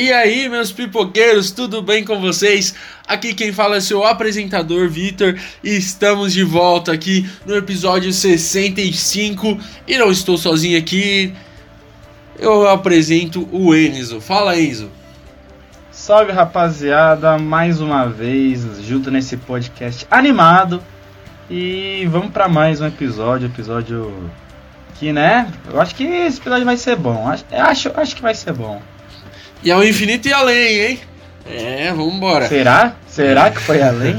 E aí, meus pipoqueiros, tudo bem com vocês? Aqui quem fala é seu apresentador Vitor e estamos de volta aqui no episódio 65 e não estou sozinho aqui. Eu apresento o Enzo. Fala, Enzo. Salve rapaziada, mais uma vez junto nesse podcast animado e vamos para mais um episódio, episódio que né, eu acho que esse episódio vai ser bom, acho, acho, acho que vai ser bom. E ao infinito e além, hein? É, vambora. Será? Será que foi além?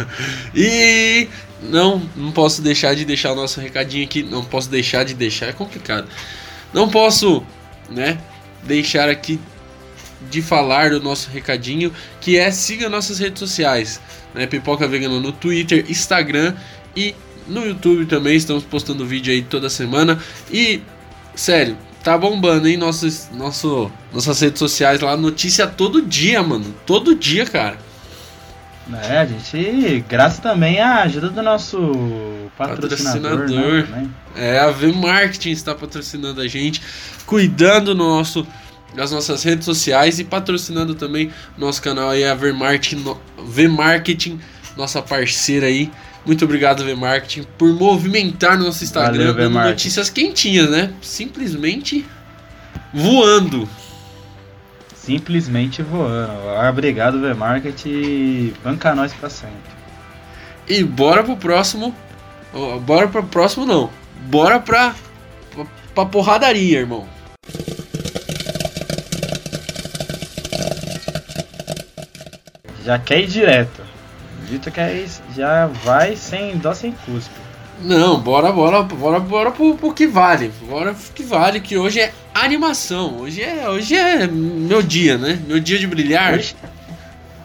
e não, não posso deixar de deixar o nosso recadinho aqui. Não posso deixar de deixar, é complicado. Não posso, né, deixar aqui de falar do nosso recadinho, que é siga nossas redes sociais, né? Pipoca Vegana no Twitter, Instagram e no YouTube também. Estamos postando vídeo aí toda semana. E, sério, tá bombando, hein? Nossos, nosso, nossas redes sociais lá, notícia todo dia, mano. Todo dia, cara. É, a gente, graças também à ajuda do nosso patrocinador. patrocinador. Né, é, a V Marketing está patrocinando a gente, cuidando no nosso, das nossas redes sociais e patrocinando também nosso canal aí, a V Marketing, v Marketing nossa parceira aí. Muito obrigado, V-Marketing, por movimentar nosso Instagram Valeu, dando notícias quentinhas, né? Simplesmente voando. Simplesmente voando. Obrigado, V-Marketing. Banca nós pra sempre. E bora pro próximo. Bora pro próximo, não. Bora pra, pra, pra porradaria, irmão. Já quer ir direto. Dito que é já vai sem dó sem cuspe. Não, bora, bora, bora, bora pro, pro que vale. Bora pro que vale, que hoje é animação. Hoje é, hoje é meu dia, né? Meu dia de brilhar. Hoje,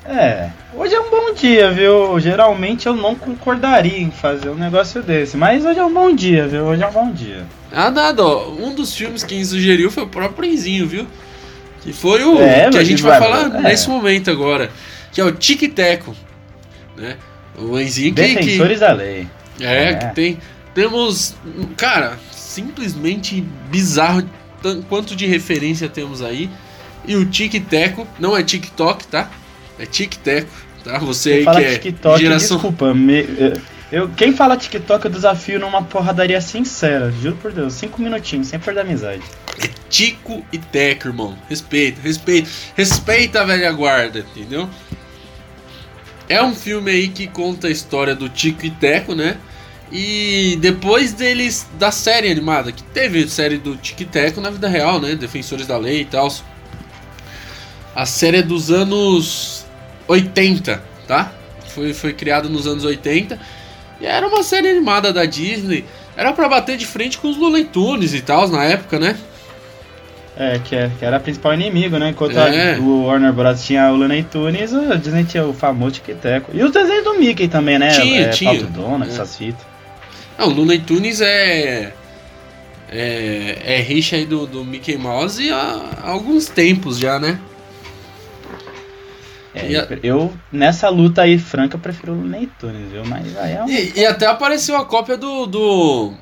é, hoje é um bom dia, viu? Geralmente eu não concordaria em fazer um negócio desse, mas hoje é um bom dia, viu? Hoje é um bom dia. Ah, nada, ó. Um dos filmes que sugeriu foi o próprio Enzinho, viu? Que foi o é, que a gente vai, vai falar é. nesse momento agora. Que é o Tic Teco né? O Enzinho que, Defensores que, da lei. É, é, que tem. Temos. Cara, simplesmente bizarro quanto de referência temos aí. E o Tic Teco, não é TikTok, tá? É Tic Teco, tá? Você aí que é TikTok, geração... desculpa, me, eu, quem fala TikTok eu desafio numa porradaria sincera, juro por Deus, cinco minutinhos, sem perder amizade. É Tico e Teco, irmão. Respeita, respeita, respeita a velha guarda, entendeu? É um filme aí que conta a história do Tico e Teco, né? E depois deles da série animada, que teve série do Tico e Teco na vida real, né? Defensores da Lei e tal. A série é dos anos 80, tá? Foi, foi criada nos anos 80. E era uma série animada da Disney. Era para bater de frente com os Looney Tunes e tal na época, né? É, que, é, que era o principal inimigo, né? Enquanto é. a, o Warner Bros. tinha o Looney Tunes, o Disney tinha o famoso Tic-Teco. E os desenhos do Mickey também, né? Tinha, é, tinha. Dona, é. essas fitas. Não, o Looney Tunes é... É, é rixa aí do, do Mickey Mouse há, há alguns tempos já, né? É, a... Eu, nessa luta aí franca, prefiro o Looney Tunes, viu? Mas aí é um... e, e até apareceu a cópia do, do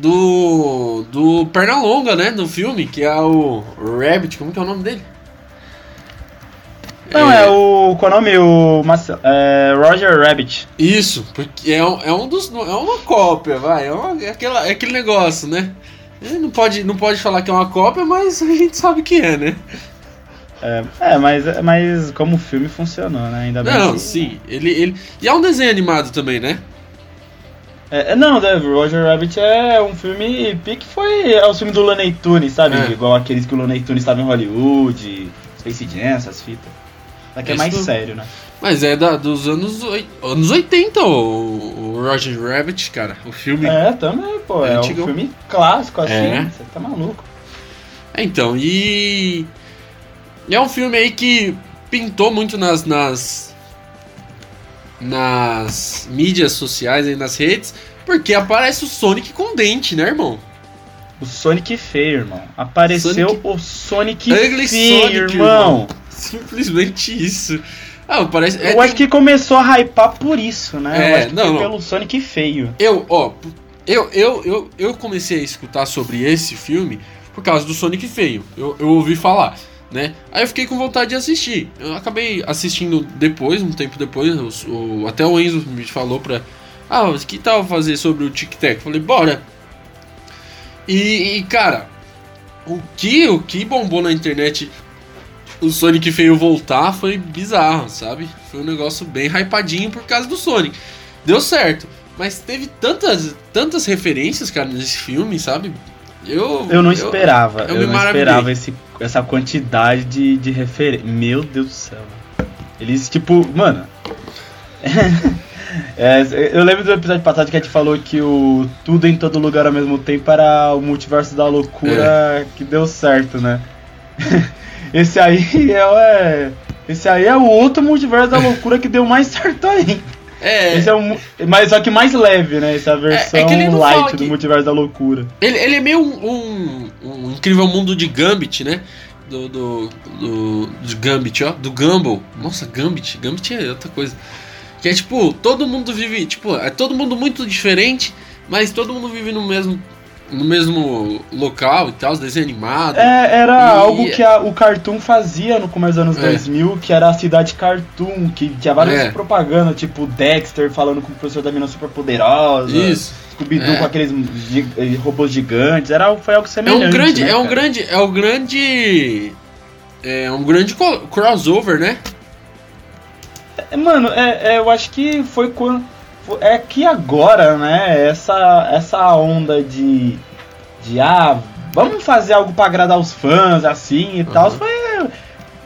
do do Pernalonga, né, no filme, que é o Rabbit, como que é o nome dele? Não, é, é o qual é o nome? O é, Roger Rabbit. Isso, porque é um, é um dos é uma cópia, vai, é, uma, é, aquela, é aquele negócio, né? Não pode não pode falar que é uma cópia, mas a gente sabe que é, né? É, é, mas, mas como o filme funcionou, né? Ainda bem. Não, que... sim. Ele, ele. E é um desenho animado também, né? É, é, não, né, Roger Rabbit é um filme pique foi é o filme do Looney Tunes, sabe? É. Igual aqueles que o Looney Tunes estava em Hollywood, Space Jam, essas fitas. Daqui é mais sério, né? Mas é da, dos anos, anos 80 o, o Roger Rabbit, cara. O filme. É, também, pô. É, é um filme clássico assim. É. Você tá maluco. É, então, e. E é um filme aí que pintou muito nas, nas nas mídias sociais e nas redes, porque aparece o Sonic com dente, né, irmão? O Sonic feio, irmão. Apareceu Sonic... o Sonic Ugly feio, Sonic, irmão. irmão. Simplesmente isso. Ah, parece, é, eu acho que começou a hypar por isso, né? É, eu acho que não, pelo Sonic feio. Eu, ó, eu, eu, eu, eu comecei a escutar sobre esse filme por causa do Sonic feio. Eu, eu ouvi falar. Né? Aí eu fiquei com vontade de assistir. Eu acabei assistindo depois, um tempo depois, o, o até o Enzo me falou pra. Ah, que tal fazer sobre o Tic Tac? Falei, bora. E, e, cara, o que, o que bombou na internet o Sonic veio voltar foi bizarro, sabe? Foi um negócio bem hypadinho por causa do Sonic. Deu certo. Mas teve tantas, tantas referências, cara, nesse filme, sabe? Eu, eu não esperava. Eu, eu, eu não esperava esse, essa quantidade de, de referências. Meu Deus do céu. Eles, tipo, mano. é, eu lembro do episódio passado que a gente falou que o Tudo em Todo Lugar ao mesmo tempo era o multiverso da loucura é. que deu certo, né? esse aí é, é. Esse aí é o outro multiverso da loucura que deu mais certo ainda. É. Esse é um, mas só que mais leve, né? Essa versão é, é light do Multiverso da Loucura. Ele, ele é meio um, um, um, incrível mundo de Gambit, né? Do, do, do, do Gambit, ó. Do Gumball. Nossa, Gambit. Gambit é outra coisa. Que é tipo, todo mundo vive. Tipo, é todo mundo muito diferente, mas todo mundo vive no mesmo no mesmo local e tal, desenho animado. É, era e... algo que a, o Cartoon fazia no começo dos anos é. 2000, que era a cidade Cartoon, que tinha várias é. propagandas, tipo Dexter falando com o professor da mina super poderosa. Isso. Scooby-Doo é. com aqueles eh, robôs gigantes, era, foi algo semelhante. É um grande, né, é um grande, é um grande, é um grande crossover, né? É, mano, é, é, eu acho que foi quando é que agora, né, essa, essa onda de, de ah, vamos fazer algo para agradar os fãs, assim e uhum. tal, foi.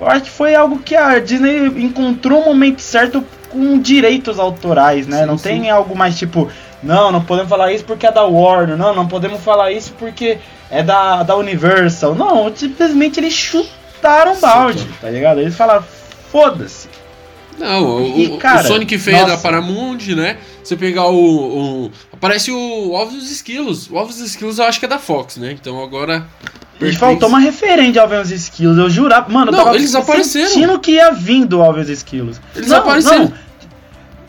Eu acho que foi algo que a Disney encontrou o momento certo com direitos autorais, né? Sim, não sim. tem algo mais tipo, não, não podemos falar isso porque é da Warner, não, não podemos falar isso porque é da, da Universal. Não, simplesmente eles chutaram balde, sim, tá ligado? Eles falaram, foda-se. Não, e, o, cara, o Sonic feio da Paramount, né? Você pegar o, o, Aparece o Ovos dos Esquilos. O Ovos dos Esquilos eu acho que é da Fox, né? Então agora. E faltou uma referente ao Ovos Esquilos. Eu jurava. Mano, não, eu tava eles apareceram. sentindo que ia vindo o Ovos Esquilos. Eles não, apareceram. Não.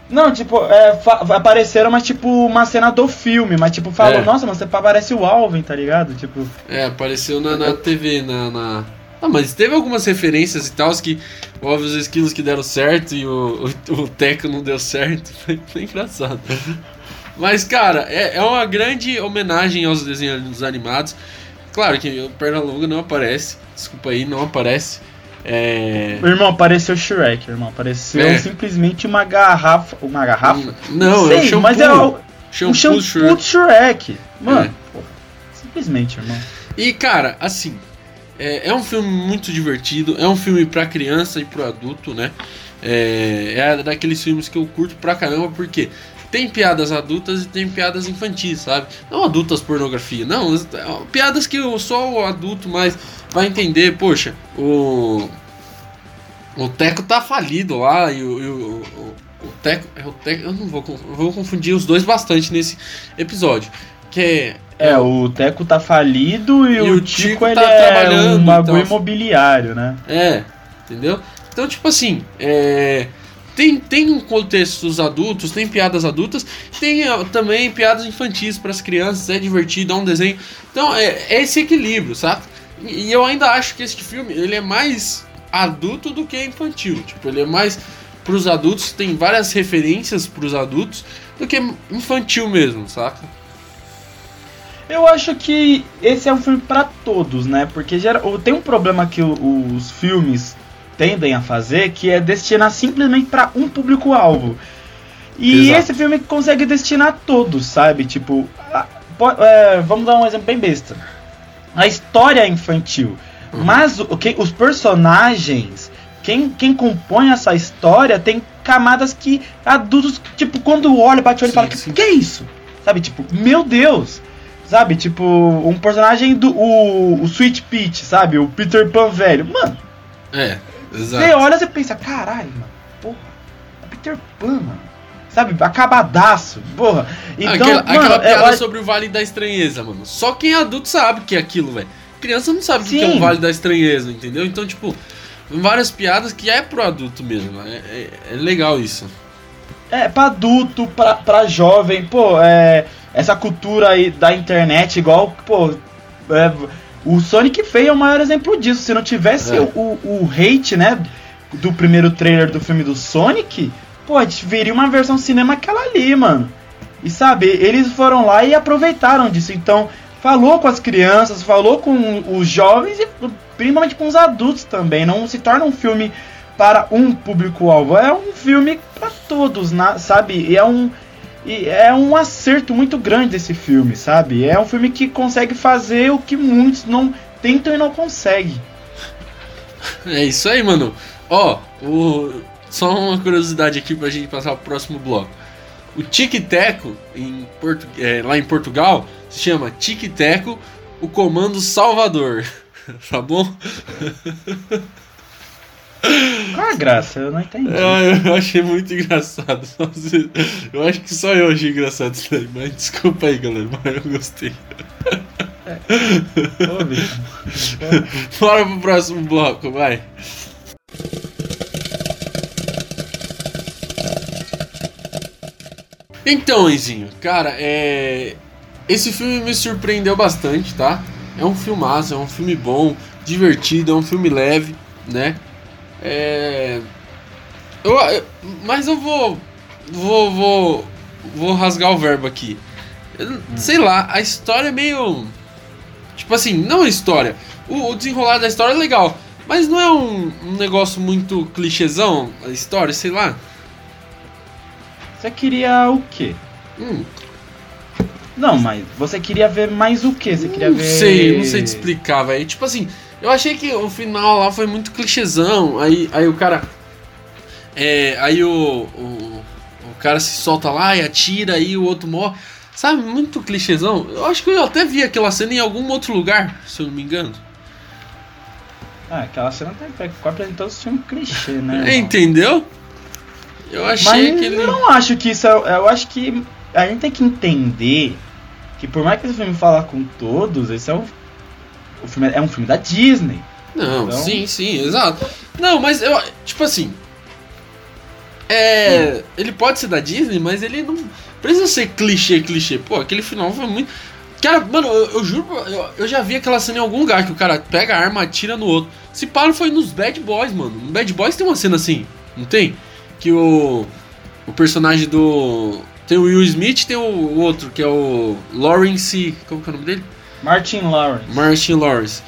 Não, tipo, é, apareceram, mas tipo, uma cena do filme, mas tipo, falou, é. nossa, mas você parece o Alvin, tá ligado? Tipo. É, apareceu na, na TV, na, na, ah, mas teve algumas referências e tal que houve os esquilos que deram certo e o, o, o Teco não deu certo. Foi, foi engraçado. Mas, cara, é, é uma grande homenagem aos desenhos animados. Claro que o Pernalonga não aparece. Desculpa aí, não aparece. É... Irmão, apareceu Shrek, irmão. Apareceu é. simplesmente uma garrafa. Uma garrafa? Não, Sei, é o shampoo. Mas é o, shampoo, o shampoo Shrek. Shrek. Mano, é. Pô, simplesmente, irmão. E, cara, assim, é, é um filme muito divertido, é um filme para criança e para adulto, né? É, é daqueles filmes que eu curto pra caramba, porque tem piadas adultas e tem piadas infantis, sabe? Não adultas pornografia, não, piadas que só o adulto mais vai entender. Poxa, o o Teco tá falido lá e o, e o, o, o, Teco, é o Teco, eu não vou, eu vou confundir os dois bastante nesse episódio, que é o Teco tá falido e, e o, Tico, Tico ele tá é um bagulho então, imobiliário, né? É, entendeu? Então, tipo assim, é, tem, tem um contexto dos adultos, tem piadas adultas, tem também piadas infantis para as crianças, é divertido, é um desenho. Então, é, é esse equilíbrio, sabe? E, e eu ainda acho que este filme, ele é mais adulto do que infantil. Tipo, ele é mais pros adultos, tem várias referências pros adultos do que infantil mesmo, saca? Eu acho que esse é um filme para todos, né? Porque gera, tem um problema que os filmes tendem a fazer, que é destinar simplesmente para um público-alvo. E Exato. esse filme consegue destinar todos, sabe? Tipo, é, vamos dar um exemplo bem besta. A história é infantil, uhum. mas o, que, os personagens, quem, quem compõe essa história, tem camadas que adultos, tipo, quando olha, bate o olho e fala: que, que é isso? Sabe? Tipo, meu Deus! Sabe? Tipo, um personagem do. O, o Sweet Peach, sabe? O Peter Pan velho. Mano. É, exato. Você olha e pensa, caralho, mano. Porra. É Peter Pan, mano. Sabe? Acabadaço. Porra. Então, aquela, mano, aquela piada sobre o Vale da Estranheza, mano. Só quem é adulto sabe que é aquilo, velho. Criança não sabe o que é o Vale da Estranheza, entendeu? Então, tipo, várias piadas que é pro adulto mesmo. É, é, é legal isso. É, pra adulto, pra, pra jovem, pô, é essa cultura aí da internet, igual, pô, é, O Sonic Feio é o maior exemplo disso. Se não tivesse É. o, o hate, né, do primeiro trailer do filme do Sonic, pô, a gente veria uma versão cinema aquela ali, mano. E sabe, eles foram lá e aproveitaram disso. Então, falou com as crianças, falou com os jovens e principalmente com os adultos também. Não se torna um filme para um público-alvo, é um filme para todos, sabe? E é um e é um acerto muito grande esse filme, sabe? É um filme que consegue fazer o que muitos não tentam e não conseguem. É isso aí, mano. Ó, o... só uma curiosidade aqui pra gente passar pro próximo bloco. O Tic Teco, em Portu... é, lá em Portugal, se chama Tic Teco, o Comando Salvador. tá bom? Qual a graça? Eu não entendi. Ah, eu achei muito engraçado. Eu acho que só eu achei engraçado isso daí, mas desculpa aí, galera, mas eu gostei. Ô, Vitor. Bora pro próximo bloco, vai. Então, Enzinho, cara, é. Esse filme me surpreendeu bastante, tá? É um filmaço, é um filme bom, divertido, é um filme leve, né? É. Eu, eu- mas eu vou. Vou. Vou. Vou rasgar o verbo aqui. Eu- Sei lá, a história é meio. Tipo assim, não a história. O, o desenrolar da história é legal. Mas não é um, um negócio muito clichêzão a história, sei lá. Você queria o quê? Hum, Não, mas você queria ver mais o quê? Você queria não ver. sei, não sei te explicar, velho. Tipo assim, eu achei que o final lá foi muito clichêzão. Aí, aí o cara. É, aí o, o. O cara se solta lá e atira, aí o outro morre. Sabe, muito clichêzão. Eu acho que eu até vi aquela cena em algum outro lugar, se eu não me engano. Ah, aquela cena tem que apresentou esse filme clichê, né? Entendeu? Eu achei Mas que ele. eu não acho que isso é. Eu acho que a gente tem que entender que por mais que esse filme fala com todos, esse é um. O filme é um filme da Disney. Não, Então- sim, sim, exato. Não, mas eu. Tipo assim. É. Ele pode ser da Disney, mas ele não precisa ser clichê, clichê. Pô, aquele final foi muito. Cara, mano, eu, eu juro, eu, eu já vi aquela cena em algum lugar que o cara pega a arma, atira no outro. Se para foi nos Bad Boys, mano. No Bad Boys tem uma cena assim, não tem? Que o. O personagem do. Tem o Will Smith tem o, o outro, que é o Lawrence. Como que é o nome dele? Martin Lawrence. Martin Lawrence.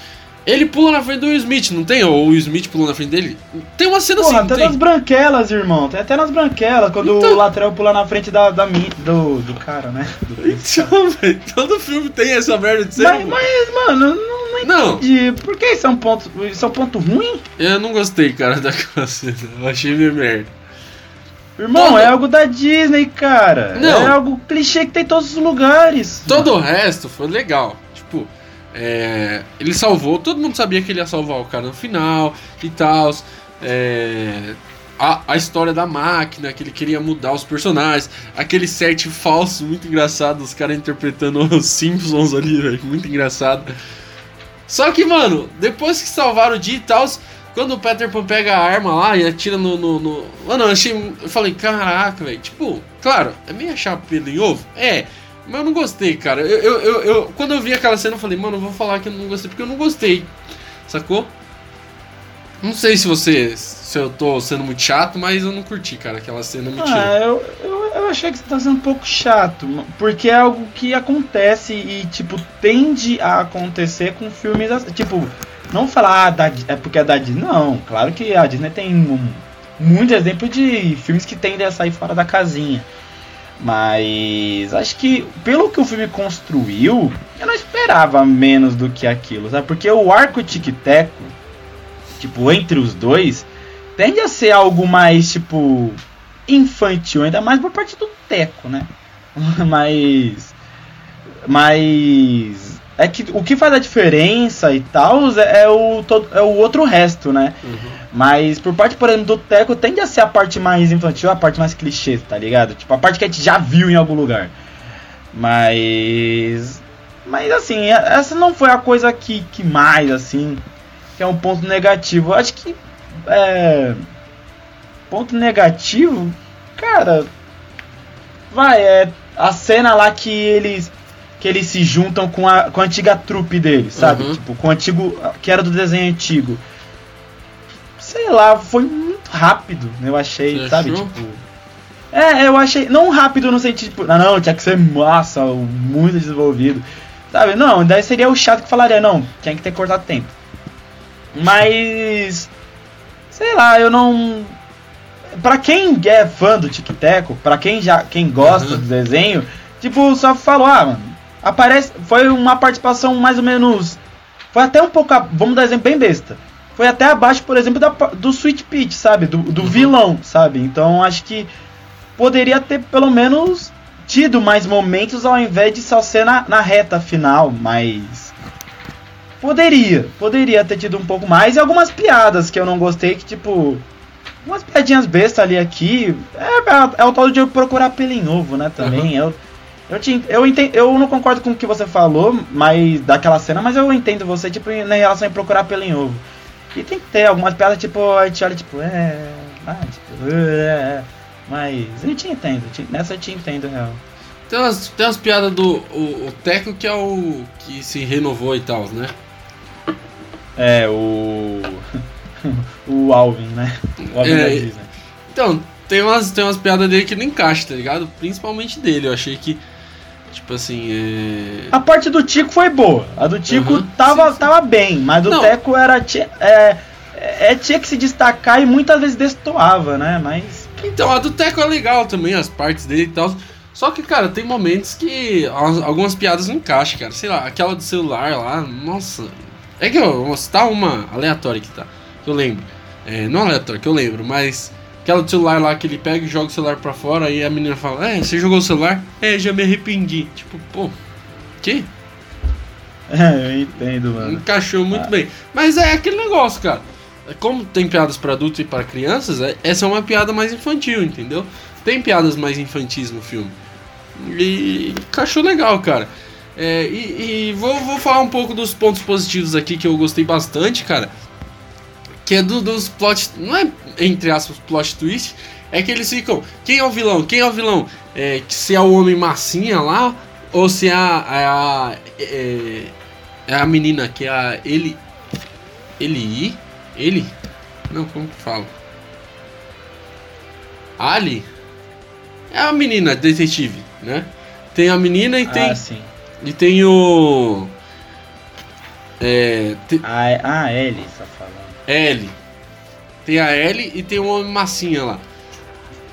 Ele pula na frente do Will Smith, não tem? Ou o Will Smith pula na frente dele? Tem uma cena Porra, assim, até não nas tem? branquelas, irmão. Tem até nas branquelas, quando Então- o lateral pula na frente da, da mi- do, do cara, né? Do. Então, velho, todo filme tem essa merda de cena. mas, mas, mano, não, não Não, entendi. Por que isso é um ponto, isso é um ponto ruim? eu não gostei, cara, daquela cena. Eu achei meio merda. Irmão, Todo- é algo da Disney, cara. Não. É algo clichê que tem em todos os lugares. Todo o resto foi legal. É, ele salvou, todo mundo sabia que ele ia salvar o cara no final e tal. É, a, a história da máquina, que ele queria mudar os personagens. Aquele set falso, muito engraçado, os caras interpretando os Simpsons ali, muito engraçado. Só que, mano, depois que salvaram o dia e tal, quando o Peter Pan pega a arma lá e atira no. no, no- Mano, eu achei. Eu falei, caraca, velho. Tipo, claro, é meio achar pelo em ovo? É. Mas eu não gostei, cara. Eu, eu, eu, eu- quando eu vi aquela cena, eu falei, mano, eu vou falar que eu não gostei, porque eu não gostei. Sacou? Não sei se você. Se eu tô sendo muito chato, mas eu não curti, cara. Aquela cena me tirou. Ah, eu, eu, eu achei que você tá sendo um pouco chato, porque é algo que acontece e, tipo, tende a acontecer com filmes assim. Tipo, não falar ah, da, é porque é da Disney. Não, claro que a Disney tem um, muito exemplo de filmes que tendem a sair fora da casinha. Mas acho que pelo que o filme construiu, eu não esperava menos do que aquilo, sabe? Porque o arco tic-teco, tipo, entre os dois, tende a ser algo mais, tipo, infantil, ainda mais por parte do Teco, né? mas. Mas. É que o que faz a diferença e tal é, é o, todo, é o outro resto, né? Uhum. Mas por parte, por exemplo, do Teco, tende a ser a parte mais infantil, a parte mais clichê, tá ligado? Tipo, a parte que a gente já viu em algum lugar. Mas. Mas assim, essa não foi a coisa que, que mais, assim, que é um ponto negativo. Eu acho que. É. Ponto negativo, cara. Vai, é. A cena lá que eles. Que eles se juntam com a, com a antiga trupe deles, sabe? Uhum. Tipo, com o antigo. que era do desenho antigo. Sei lá, foi muito rápido, eu achei, Você sabe? achou? Tipo. É, eu achei. Não rápido no sentido, tipo, não, não, tinha que ser massa, muito desenvolvido. Sabe? Não, daí seria o chato que falaria, não, tinha que ter cortado tempo. Mas. Sei lá, eu não. Pra quem é fã do Tic Teco, pra quem já quem gosta Uhum. do desenho, tipo, só falou, ah, mano, aparece. Foi uma participação mais ou menos. Foi até um pouco. Vamos dar exemplo bem besta. Foi até abaixo, por exemplo, da, do Sweet Peach, sabe? Do, do Uhum. vilão, sabe? Então acho que poderia ter pelo menos tido mais momentos ao invés de só ser na, na reta final, mas. Poderia, poderia ter tido um pouco mais. E algumas piadas que eu não gostei, que tipo. Umas piadinhas bestas ali aqui. É, é o tal de eu procurar pelo em ovo, né? Também. Eu, eu, te, eu, entendo, eu não concordo com o que você falou, mas daquela cena, mas eu entendo você, tipo, em em relação a procurar pelo em ovo. E tem que ter algumas piadas, tipo, a gente olha, tipo, é. Ah, tipo, é. Mas eu te entendo, te- nessa eu te entendo, real. Tem umas, tem umas piadas do o, o Teco que é o que se renovou e tal, né? É, o. o Alvin, né? O Alvin É, da Disney. Então, tem umas, tem umas piadas dele que não encaixam, tá ligado? Principalmente dele. Eu achei que, tipo assim, é. A parte do Tico foi boa. A do Tico Uhum, tava, sim, sim. tava bem, mas do Não. Teco era. ti- É, é, tinha que se destacar e muitas vezes destoava, né? Mas. Então, a do Teco é legal também, as partes dele e tal. Só que, cara, tem momentos que as- algumas piadas não encaixam, cara. Sei lá, aquela do celular lá, nossa. É que eu vou citar uma aleatória que tá, que eu lembro. É, não aleatória, que eu lembro, mas aquela do celular lá que ele pega e joga o celular pra fora e a menina fala: É, você jogou o celular? É, já me arrependi. Tipo, pô, que? É, eu entendo, mano. Encaixou muito bem. Mas é aquele negócio, cara. Como tem piadas pra adultos e pra crianças, é- essa é uma piada mais infantil, entendeu? Tem piadas mais infantis no filme. E encaixou legal, cara. É, e e vou, vou falar um pouco dos pontos positivos aqui que eu gostei bastante, cara. Que é do- dos plot. Não é entre aspas plot twist. É que eles ficam. Quem é o vilão? Quem é o vilão? É, que se é o homem massinha lá. Ou se é a. É a, é, é a menina que é a. Ele. Ele. Ele? Não, como que fala? Ali? É a menina detetive, né? Tem a menina e tem. Ah, sim. E tem o. É. te- ele tá falando. L. Tem a L e tem o homem massinha lá.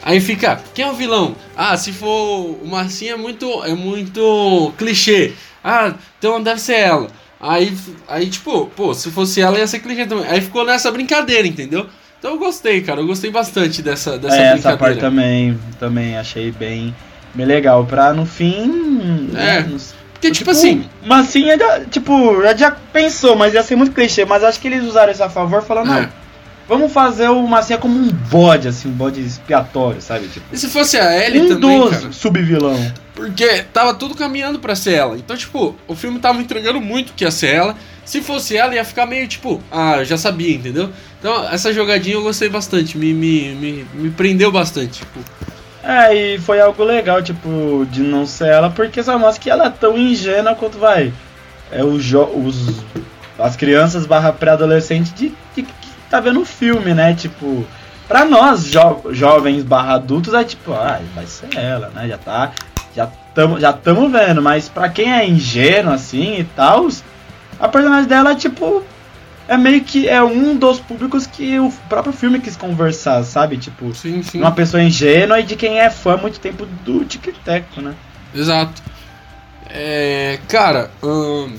Aí fica, quem é o vilão? Ah, se for o massinha é muito, é muito clichê. Ah, então deve ser ela. Aí, aí tipo, pô, se fosse ela ia ser clichê também. Aí ficou nessa brincadeira, entendeu? Então eu gostei, cara. Eu gostei bastante dessa, dessa É, essa parte também, também achei bem, bem legal. Pra no fim. É. né, não- Porque, tipo, assim, Massinha, já, tipo, já, já pensou, mas ia ser muito clichê. Mas acho que eles usaram isso a favor, falando, É. não, vamos fazer o Massinha como um bode, assim, um bode expiatório, sabe? Tipo, e se fosse a Ellie um também, cara? subvilão. Porque tava tudo caminhando pra ser ela. Então, tipo, o filme tava entregando muito que ia ser ela. Se fosse ela, ia ficar meio tipo, ah, já sabia, entendeu? Então, essa jogadinha eu gostei bastante. Me, me, me, me prendeu bastante. Tipo, É, e foi algo legal, tipo, de não ser ela, porque só mostra que ela é tão ingênua quanto vai. É o os as crianças barra pré-adolescente de, de que tá vendo o filme, né? Tipo, pra nós, jo jovens barra adultos, é tipo, ah, vai ser ela, né? Já tá. Já tamo, já tamo vendo, mas pra quem é ingênuo assim e tal, a personagem dela é tipo. É meio que é um dos públicos que o próprio filme quis conversar, sabe? Tipo, sim, sim. uma pessoa ingênua e de quem é fã há muito tempo do Tic Teco, né? Exato. É. Cara, hum,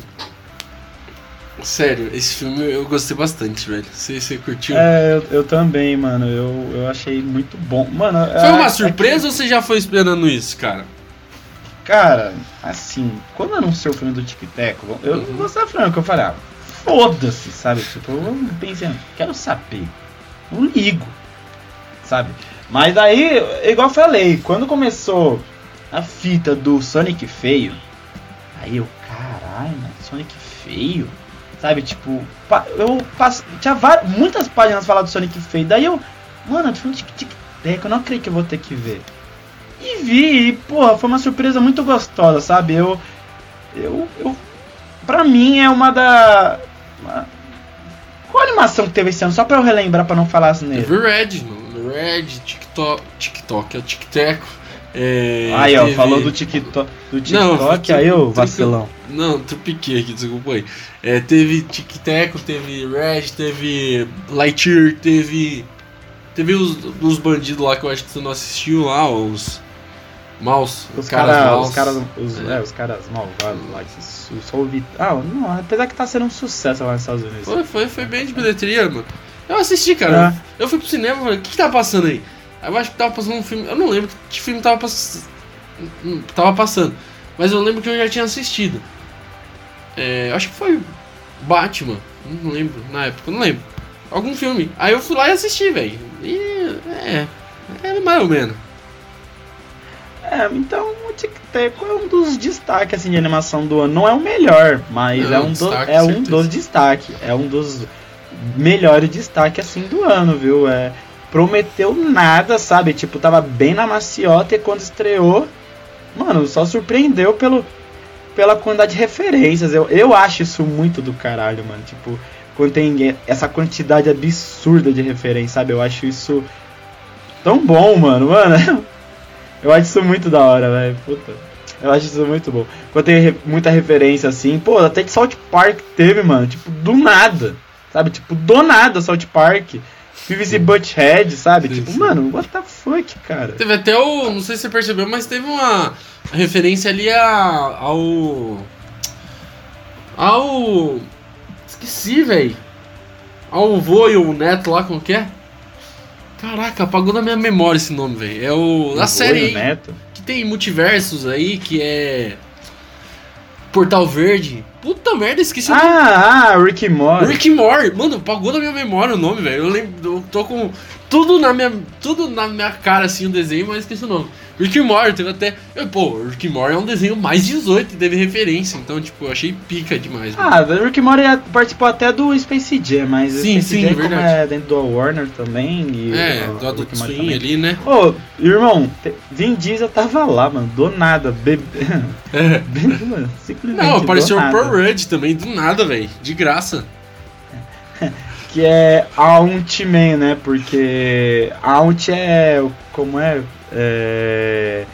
sério, esse filme eu gostei bastante, velho. Você, você curtiu? É, eu, eu também, mano. Eu, eu achei muito bom. Mano, Foi é- uma é surpresa ou você já foi esperando isso, cara? que, cara, assim, quando anunciou o filme do Tic Teco, eu Uhum. vou ser franco, eu falei, ah, foda-se, sabe? Tipo, eu pensei, quero saber. Não ligo, sabe? Mas aí, igual falei, quando começou a fita do Sonic feio, aí eu, caralho, Sonic feio? Sabe, tipo, eu pass... tinha várias, muitas páginas falando do Sonic feio, daí eu, mano, falando de Tic Teco, eu não acredito que eu vou ter que ver. E vi, e, porra, foi uma surpresa muito gostosa, sabe? Eu, eu, eu. Pra mim é uma da. Qual animação que teve esse ano? Só pra eu relembrar pra não falar assim nele. Teve Red, mano. Red, TikTok. TikTok, é o TikTok. É, aí, ó, teve... falou do TikTok, do TikTok, não, aí eu vacilão. Não, trupiquei aqui, desculpa aí. É, teve TikTok, teve Red, teve Lightyear, teve. Teve os, os bandidos lá que eu acho que você não assistiu lá, os. Maus, os caras cara, maus. Os caras, os, é. é. os caras malvados lá, que só ouvi. Ah, não, apesar que tá sendo um sucesso lá nos Estados Unidos. Foi, foi, foi bem de bilheteria, mano. Eu assisti, cara. É. Eu fui pro cinema e falei, o que, que tá passando aí? Eu acho que tava passando um filme. Eu não lembro que filme tava, pass... tava passando. Mas eu lembro que eu já tinha assistido. É, acho que foi Batman. Não lembro, na época, não lembro. Algum filme. Aí eu fui lá e assisti, velho. E. É. É mais ou menos. É, então o Tic Tac é um dos destaques assim, de animação do ano. Não é o melhor, mas não, é, um, do, é um dos destaques. É um dos melhores destaques assim do ano, viu? É, prometeu nada, sabe? Tipo, tava bem na maciota e quando estreou, mano, só surpreendeu pelo, pela quantidade de referências. Eu, eu acho isso muito do caralho, mano. Tipo, quando tem essa quantidade absurda de referências, sabe? Eu acho isso tão bom, mano. Mano, Eu acho isso muito da hora, velho. Puta. Eu acho isso muito bom. Quando tem muita referência assim, pô, até de South Park teve, mano. Tipo, do nada. Sabe? Tipo, do nada South Park. Beavis e Butthead, sabe? Sim, tipo, sim. mano, what the fuck, cara? Teve até o. Não sei se você percebeu, mas teve uma referência ali a, ao. Ao. Esqueci, velho. Ao vô e o neto lá, como que é? Caraca, apagou da minha memória esse nome, velho. É o. A série Neto. que tem multiversos aí, que é. Portal Verde. Puta merda, esqueci ah, o nome. Ah, Rick Moore. Rick Moore. Mano, apagou da minha memória o nome, velho. Eu lembro. Eu tô com tudo na minha, tudo na minha cara assim o desenho, mas esqueci o nome. Rick Morty teve até. Pô, Rick Morty é um desenho mais 18 teve referência, então, tipo, eu achei pica demais. Ah, o Rick Morty participou até do Space Jam, mas sim, Space sim, Jam verdade. como é dentro do Warner também. E é, do Adult Swim ali, né? Ô, irmão, Vin Diesel tava lá, mano, do nada, bebê. É. simplesmente. Não, apareceu o Pearl Red também, do nada, velho, de graça. que é Aunt-Man, né? Porque Aunt é. Como é? É.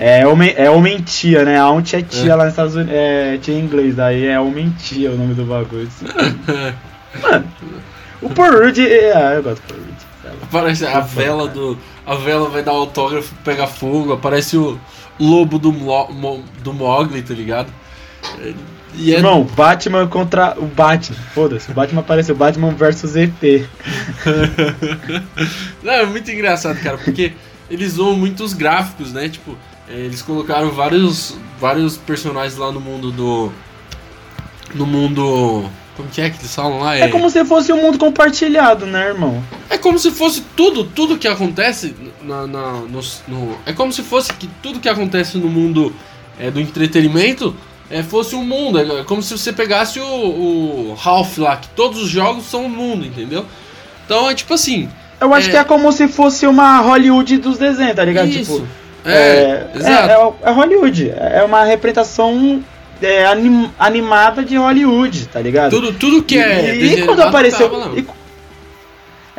É homem, é homem tia, né? Aunt é tia é. lá nos Estados Unidos. É tia em inglês, daí é homem tia o nome do bagulho. Mano, o Porrude. É, ah, eu gosto do Porrude. Aparece a vela do. A vela vai dar autógrafo, pegar fogo. Aparece o lobo do, Mo, do Mogli, tá ligado? E é... Irmão, Batman contra o Batman. Foda-se, o Batman apareceu. Batman versus ET. Não, é muito engraçado, cara, porque eles usam muitos gráficos, né? Tipo, é, eles colocaram vários, vários personagens lá no mundo do. No mundo. Como que é que eles falam lá? É, é como se fosse um mundo compartilhado, né, irmão? É como se fosse tudo, tudo que acontece na, na no, no, É como se fosse que tudo que acontece no mundo é, do entretenimento é, fosse um mundo. É como se você pegasse o, o Half lá, que todos os jogos são um mundo, entendeu? Então é tipo assim. Eu acho é... que é como se fosse uma Hollywood dos desenhos, tá ligado? Isso. Tipo, é, é, exato. É, é, Hollywood. É uma representação é, anim, animada de Hollywood, tá ligado? Tudo, tudo que é. E, e quando apareceu. Tava, e,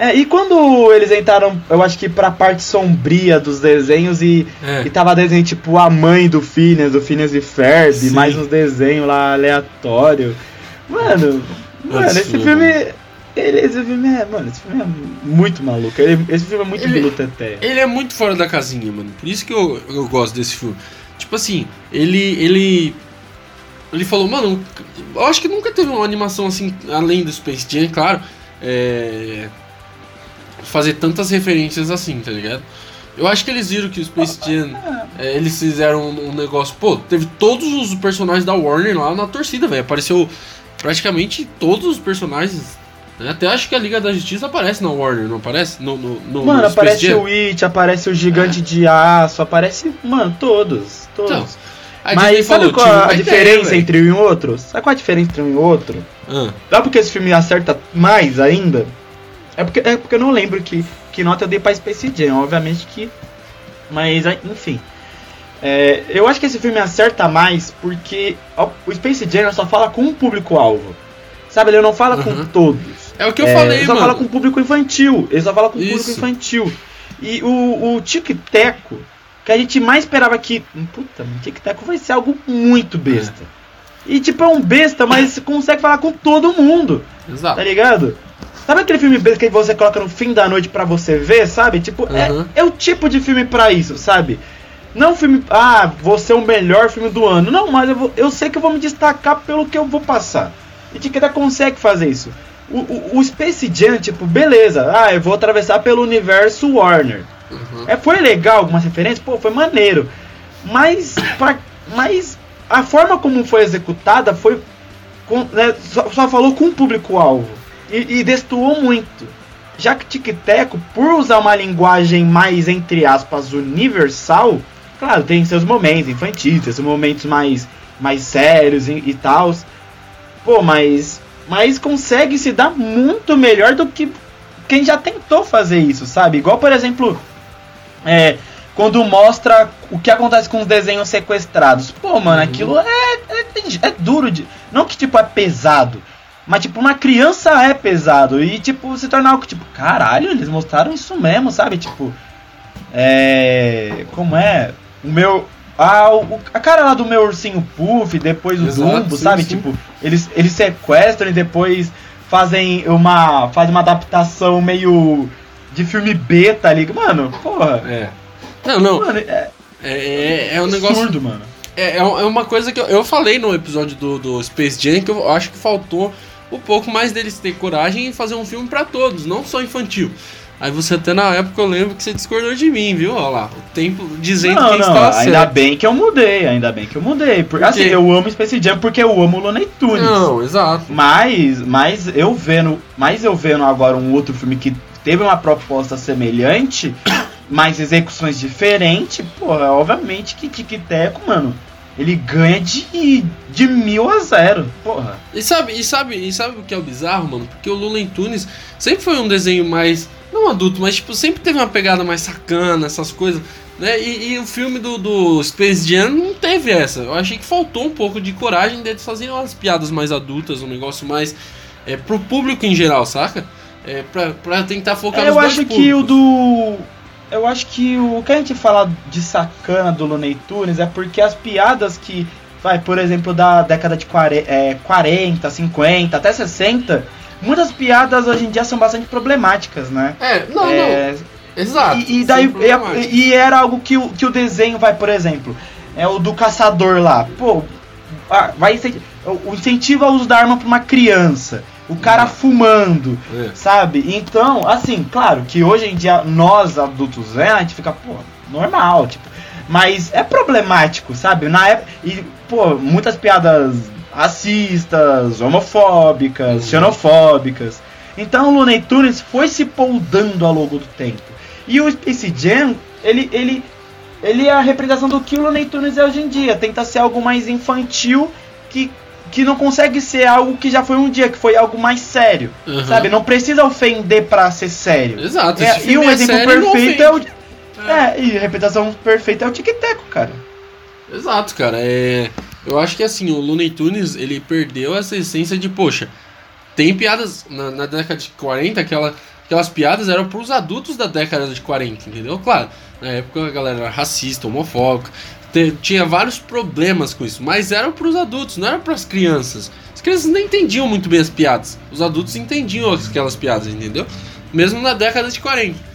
é, e quando eles entraram, eu acho que pra parte sombria dos desenhos e, é. e tava desenho tipo a mãe do Phineas, do Phineas e Ferb, Sim. mais uns desenhos lá aleatório. Mano, mano, esse filme. Ele, esse filme é. Mano, esse filme é muito maluco. Ele, esse filme é muito ele, até. Ele é muito fora da casinha, mano. Por isso que eu, eu gosto desse filme. Tipo assim, ele. ele. Ele falou, mano, eu acho que nunca teve uma animação assim, além do Space Jam, claro. É fazer tantas referências assim, tá ligado? Eu acho que eles viram que o Space Jam, é, eles fizeram um, um, negócio. Pô, teve todos os personagens da Warner lá na torcida, velho. Apareceu praticamente todos os personagens. Né? Até acho que a Liga da Justiça aparece na Warner, não aparece? No, no, no mano, no aparece Jam. o It, aparece o Gigante é. de Aço, aparece. Mano, todos. Todos. Então, Mas sabe falou, qual a diferença ideia, entre um e outro? Sabe qual a diferença entre um e outro? Ah. Dá porque esse filme acerta mais ainda? É porque, é porque eu não lembro que, que nota eu dei pra Space Jam, obviamente que. Mas, enfim. É, eu acho que esse filme acerta mais porque o Space Jam só fala com um público-alvo. Sabe, ele não fala uhum. com todos. É o que eu é, falei, ele só mano. fala com o público infantil. Ele só fala com o público infantil. E o, o Tic Teco, que a gente mais esperava que. Puta, o Tic Teco vai ser algo muito besta. É. E tipo, é um besta, mas consegue falar com todo mundo. Exato. Tá ligado? Sabe aquele filme besta que você coloca no fim da noite para você ver, sabe? Tipo, uhum. é, é o tipo de filme para isso, sabe? Não filme, ah, vou ser o melhor filme do ano. Não, mas eu, vou, eu sei que eu vou me destacar pelo que eu vou passar. E Tiqueta consegue fazer isso. O, o, o, Space Jam, tipo, beleza. Ah, eu vou atravessar pelo universo Warner. Uhum. É, foi legal algumas referências? Pô, foi maneiro. Mas, pra, mas a forma como foi executada foi. Com, né, só, só, falou com o público-alvo. E, e destoou muito. Já que Tic Teco, por usar uma linguagem mais, entre aspas, universal, claro, tem seus momentos infantis, tem seus momentos mais, mais sérios e, e tal. Pô, mas. Mas consegue se dar muito melhor do que quem já tentou fazer isso, sabe? Igual, por exemplo, é, quando mostra o que acontece com os desenhos sequestrados. Pô, mano, uhum. aquilo é, é, é, duro de. Não que tipo é pesado. Mas, tipo, uma criança é pesado. E, tipo, se tornar algo tipo, caralho, eles mostraram isso mesmo, sabe? Tipo. É. Como é? O meu. Ah, o, a cara lá do meu ursinho Puff, depois o Exato, Dumbo, sim, sabe? Sim. Tipo, eles, eles sequestram e depois fazem uma. fazem uma adaptação meio de filme B, tá ligado? Mano, porra. É. Não, não. Mano, é, é, é, é um negócio. Absurdo, mano. É, é uma coisa que eu, eu falei no episódio do, do Space Jam que eu acho que faltou um pouco mais deles ter coragem e fazer um filme para todos, não só infantil. Aí você até na época eu lembro que você discordou de mim, viu? Olha lá, o tempo dizendo não, que não, estava certo. Ainda bem que eu mudei, ainda bem que eu mudei. Porque, assim, eu amo Space Jam porque eu amo Looney Tunes. Não, exato. Mas, mas eu vendo, mas eu vendo agora um outro filme que teve uma proposta semelhante, mas execuções diferentes, porra, obviamente que Tic Teco, mano, ele ganha de, de mil a zero, porra. E sabe, e sabe, e sabe o que é o bizarro, mano? Porque o Lula Tunes sempre foi um desenho mais. Não adulto, mas tipo, sempre teve uma pegada mais sacana, essas coisas. Né? E, e o filme do, do Space Jam não teve essa. Eu achei que faltou um pouco de coragem deles fazerem umas piadas mais adultas, um negócio mais. É, pro público em geral, saca? É, pra, pra tentar focar é, nos Eu acho que o do eu acho que o que a gente fala de sacana do Looney Tunes é porque as piadas que, vai, por exemplo, da década de 40, é, 40 50, até 60, muitas piadas hoje em dia são bastante problemáticas, né? É, não, é, não. Exato. E, e daí, e, e, era algo que o, que o desenho vai, por exemplo, é o do caçador lá. Pô, vai o incentivo ao uso da arma para uma criança o cara fumando, é. sabe? Então, assim, claro que hoje em dia nós adultos, né, a gente fica, pô, normal, tipo, mas é problemático, sabe? Na época, e, pô, muitas piadas racistas, homofóbicas, uhum. xenofóbicas. Então o Looney Tunes foi se poldando ao longo do tempo. E o Space Jam, ele, ele, ele é a representação do que o Looney Tunes é hoje em dia. Tenta ser algo mais infantil que que não consegue ser algo que já foi um dia, que foi algo mais sério. Uhum. Sabe? Não precisa ofender para ser sério. Exato. É, e um é exemplo perfeito é o. É. é, e a reputação perfeita é o Tic Teco, cara. Exato, cara. É, eu acho que assim, o Looney Tunes ele perdeu essa essência de, poxa, tem piadas na, na década de 40, aquela, aquelas piadas eram para os adultos da década de 40, entendeu? Claro, na época a galera era racista, homofóbica, tinha vários problemas com isso, mas eram para os adultos, não era para as crianças. As crianças não entendiam muito bem as piadas, os adultos entendiam aquelas piadas, entendeu? Mesmo na década de 40.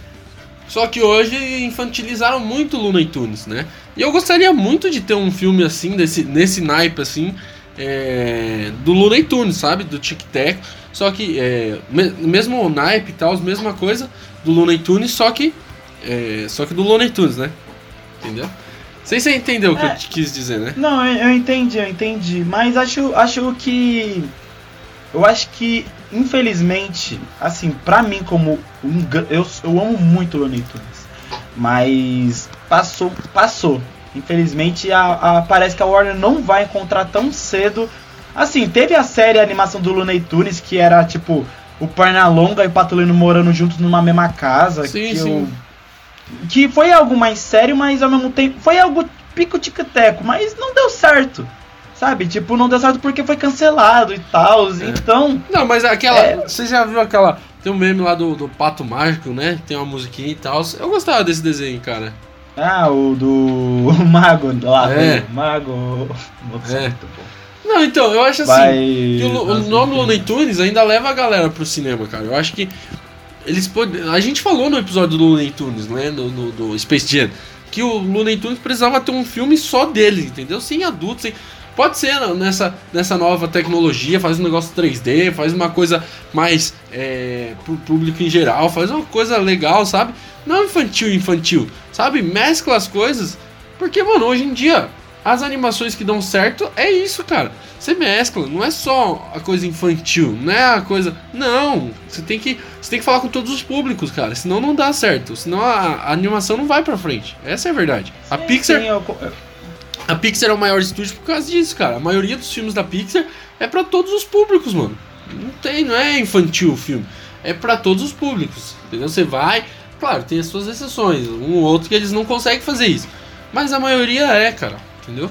Só que hoje infantilizaram muito Looney Tunes, né? E eu gostaria muito de ter um filme assim, desse, nesse naipe assim, é, do Looney Tunes, sabe? Do Tic Tac. Só que, é, me, mesmo o naipe e tal, mesma coisa do Looney Tunes, só que, é, só que do Looney Tunes, né? Entendeu? Sei se você entendeu o que é, eu quis dizer, né? Não, eu, eu entendi, eu entendi. Mas acho, acho que. Eu acho que, infelizmente, assim, pra mim, como um. Eu, eu amo muito Looney Tunes. Mas passou, passou. Infelizmente, a, a, parece que a Warner não vai encontrar tão cedo. Assim, teve a série a animação do Looney Tunes, que era tipo o Pernalonga e o Patolino morando juntos numa mesma casa. Sim, que sim. Eu, que foi algo mais sério, mas ao mesmo tempo foi algo pico tic-teco, mas não deu certo. Sabe? Tipo, não deu certo porque foi cancelado e tal. É. Então. Não, mas aquela. É... Você já viu aquela. Tem um meme lá do, do Pato Mágico, né? Tem uma musiquinha e tal. Eu gostava desse desenho, cara. Ah, o do o Mago lá. É. Mago. É. Não, então, eu acho assim. Vai... Que o, o nome Looney Tunes ainda leva a galera pro cinema, cara. Eu acho que. Eles podem. A gente falou no episódio do Looney Tunes, né? No, no, do Space Jam. Que o Looney Tunes precisava ter um filme só dele, entendeu? Sem adultos, sem Pode ser nessa, nessa nova tecnologia, faz um negócio 3D, faz uma coisa mais é, pro público em geral, faz uma coisa legal, sabe? Não infantil, infantil, sabe? Mescla as coisas, porque, mano, hoje em dia, as animações que dão certo é isso, cara. Você mescla, não é só a coisa infantil, não é a coisa. Não, você tem que, você tem que falar com todos os públicos, cara. Senão não dá certo. Senão a, a animação não vai pra frente. Essa é a verdade. Sim, a Pixar. Sim, eu, a Pixar é o maior estúdio por causa disso, cara. A maioria dos filmes da Pixar é para todos os públicos, mano. Não tem, não é infantil o filme. É para todos os públicos. Entendeu? Você vai, claro, tem as suas exceções, um ou outro que eles não conseguem fazer isso. Mas a maioria é, cara. Entendeu?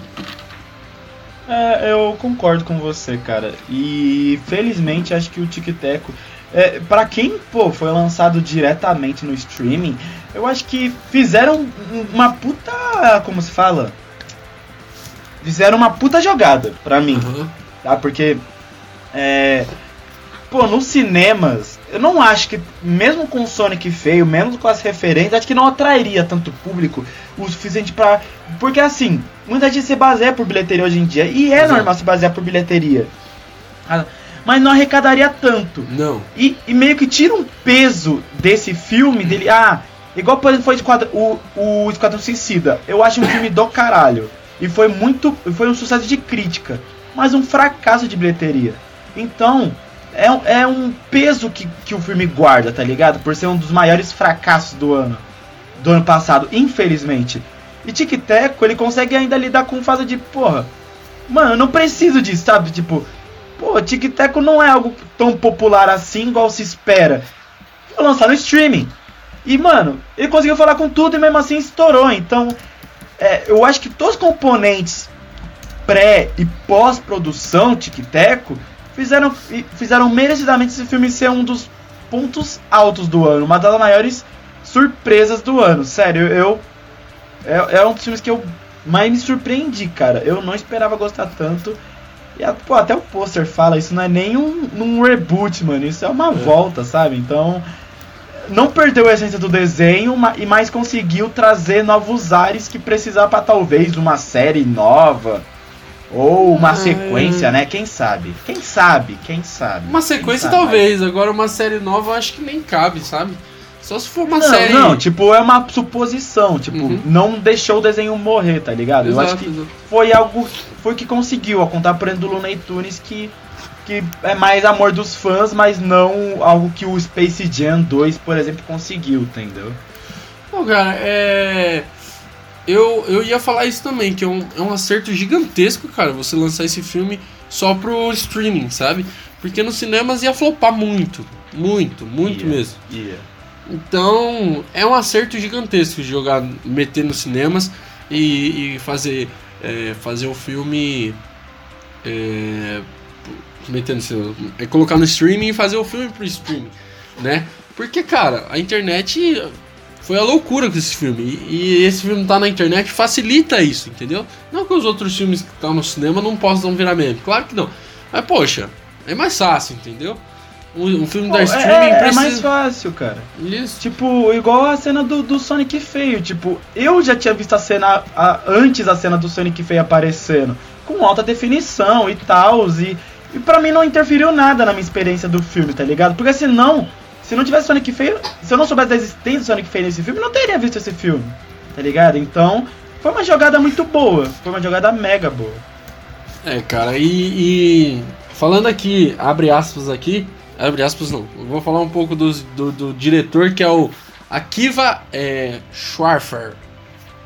É, eu concordo com você, cara. E felizmente acho que o Tic Teco, é, para quem pô, foi lançado diretamente no streaming, eu acho que fizeram uma puta. Como se fala? fizeram uma puta jogada pra mim. Uhum. Tá? Porque. É, pô, nos cinemas, eu não acho que, mesmo com o Sonic feio, mesmo com as referências, acho que não atrairia tanto público o suficiente pra. Porque assim, muita gente se baseia por bilheteria hoje em dia. E é Exato. normal se basear por bilheteria. Ah, mas não arrecadaria tanto. Não. E, e, meio que tira um peso desse filme dele. Ah, igual por exemplo foi o, o Esquadrão Suicida. Eu acho um filme do caralho. E foi muito. Foi um sucesso de crítica, mas um fracasso de bilheteria. Então, é, é um peso que, que o filme guarda, tá ligado? Por ser um dos maiores fracassos do ano. Do ano passado, infelizmente. E Tic Teco, ele consegue ainda lidar com fase de, porra, mano, eu não preciso disso, sabe? Tipo, pô, Tic Teco não é algo tão popular assim igual se espera. Vou lançar no streaming. E, mano, ele conseguiu falar com tudo e mesmo assim estourou. Então, é, eu acho que todos os componentes pré e pós-produção Tic-Teco fizeram, fizeram merecidamente esse filme ser um dos pontos altos do ano, uma das maiores surpresas do ano. Sério, eu. É, é um dos filmes que eu mais me surpreendi, cara. Eu não esperava gostar tanto. E pô, até o pôster fala, isso não é nem um, um reboot, mano. Isso é uma é. volta, sabe? Então não perdeu a essência do desenho e mais conseguiu trazer novos ares que precisava para talvez uma série nova ou uma sequência, né? Quem sabe? Quem sabe? Quem sabe? Uma sequência sabe? talvez, agora uma série nova eu acho que nem cabe, sabe? Só se for uma não, série. Não, tipo, é uma suposição. Tipo, uhum. não deixou o desenho morrer, tá ligado? Exato, eu acho que exato. foi algo. Foi que conseguiu, a contar por do Looney Tunes que que é mais amor dos fãs, mas não algo que o Space Jam 2, por exemplo, conseguiu, entendeu? Pô, cara, é. Eu, eu ia falar isso também, que é um, é um acerto gigantesco, cara, você lançar esse filme só pro streaming, sabe? Porque nos cinemas ia flopar muito, muito, muito yeah, mesmo. Yeah. Então, é um acerto gigantesco jogar, meter nos cinemas e, e fazer, é, fazer o filme é, metendo é colocar no streaming e fazer o filme pro streaming, né? Porque, cara, a internet foi a loucura com esse filme. E, esse filme tá na internet facilita isso, entendeu? Não que os outros filmes que estão no cinema não possam virar meme, claro que não. Mas, poxa, é mais fácil, entendeu? Um, filme da é, streaming é, precisa... é mais fácil, cara. Isso. Tipo, igual a cena do, do Sonic feio. Tipo, eu já tinha visto a cena a, antes a cena do Sonic feio aparecendo. Com alta definição e tal. E e pra mim não interferiu nada na minha experiência do filme, tá ligado? Porque senão, se não tivesse Sonic feio, se eu não soubesse da existência do Sonic feio nesse filme, não teria visto esse filme, tá ligado? Então, foi uma jogada muito boa, foi uma jogada mega boa. É, cara, e, e falando aqui, abre aspas aqui, abre aspas não, eu vou falar um pouco do, do, do diretor que é o Akiva é, Schwarfer.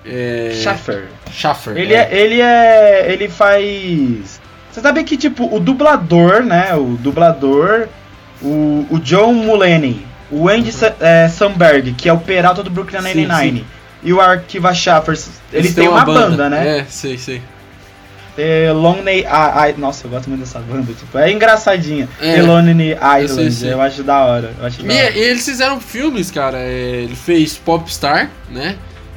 É, Schaffer. Schaffer. Ele é. é. ele é. Ele faz você sabe que, tipo, o dublador, né? O dublador, o, o John Mulaney, o Andy uhum. é, Samberg, que é o Peralta do Brooklyn Nine-Nine, e o Arquiva Schaffers, eles, têm uma, banda, né? É, sei, sei. The Lonely I, I- Nossa, eu gosto muito dessa banda. Tipo, é engraçadinha. É, The Lonely sei, Island. sei. Eu acho da hora. Eu acho da E, hora. e eles fizeram filmes, cara. é, ele fez Popstar, né?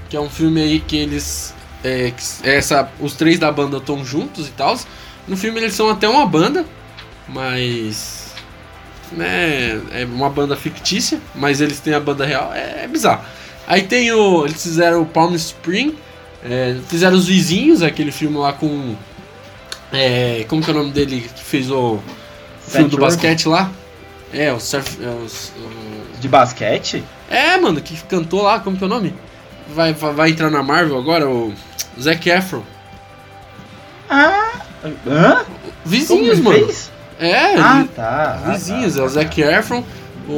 Que é um filme aí que eles. é, que essa, os três da banda estão juntos e tal. No filme eles são até uma banda, mas. Né, é uma banda fictícia, mas eles têm a banda real. É, é bizarro. Aí tem o. Eles fizeram o Palm Spring, é, fizeram os vizinhos, aquele filme lá com. é, como que é o nome dele que fez o filme do basquete lá? É, o Surf. É, os- o- De basquete? é, mano, que cantou lá, como que é o nome? Vai, vai, vai entrar na Marvel agora, o Zac Efron. Ah! Hã? Vizinhos, mano. fez? É, Ah, tá. ah, vizinhos, tá. é o Zac Efron, o.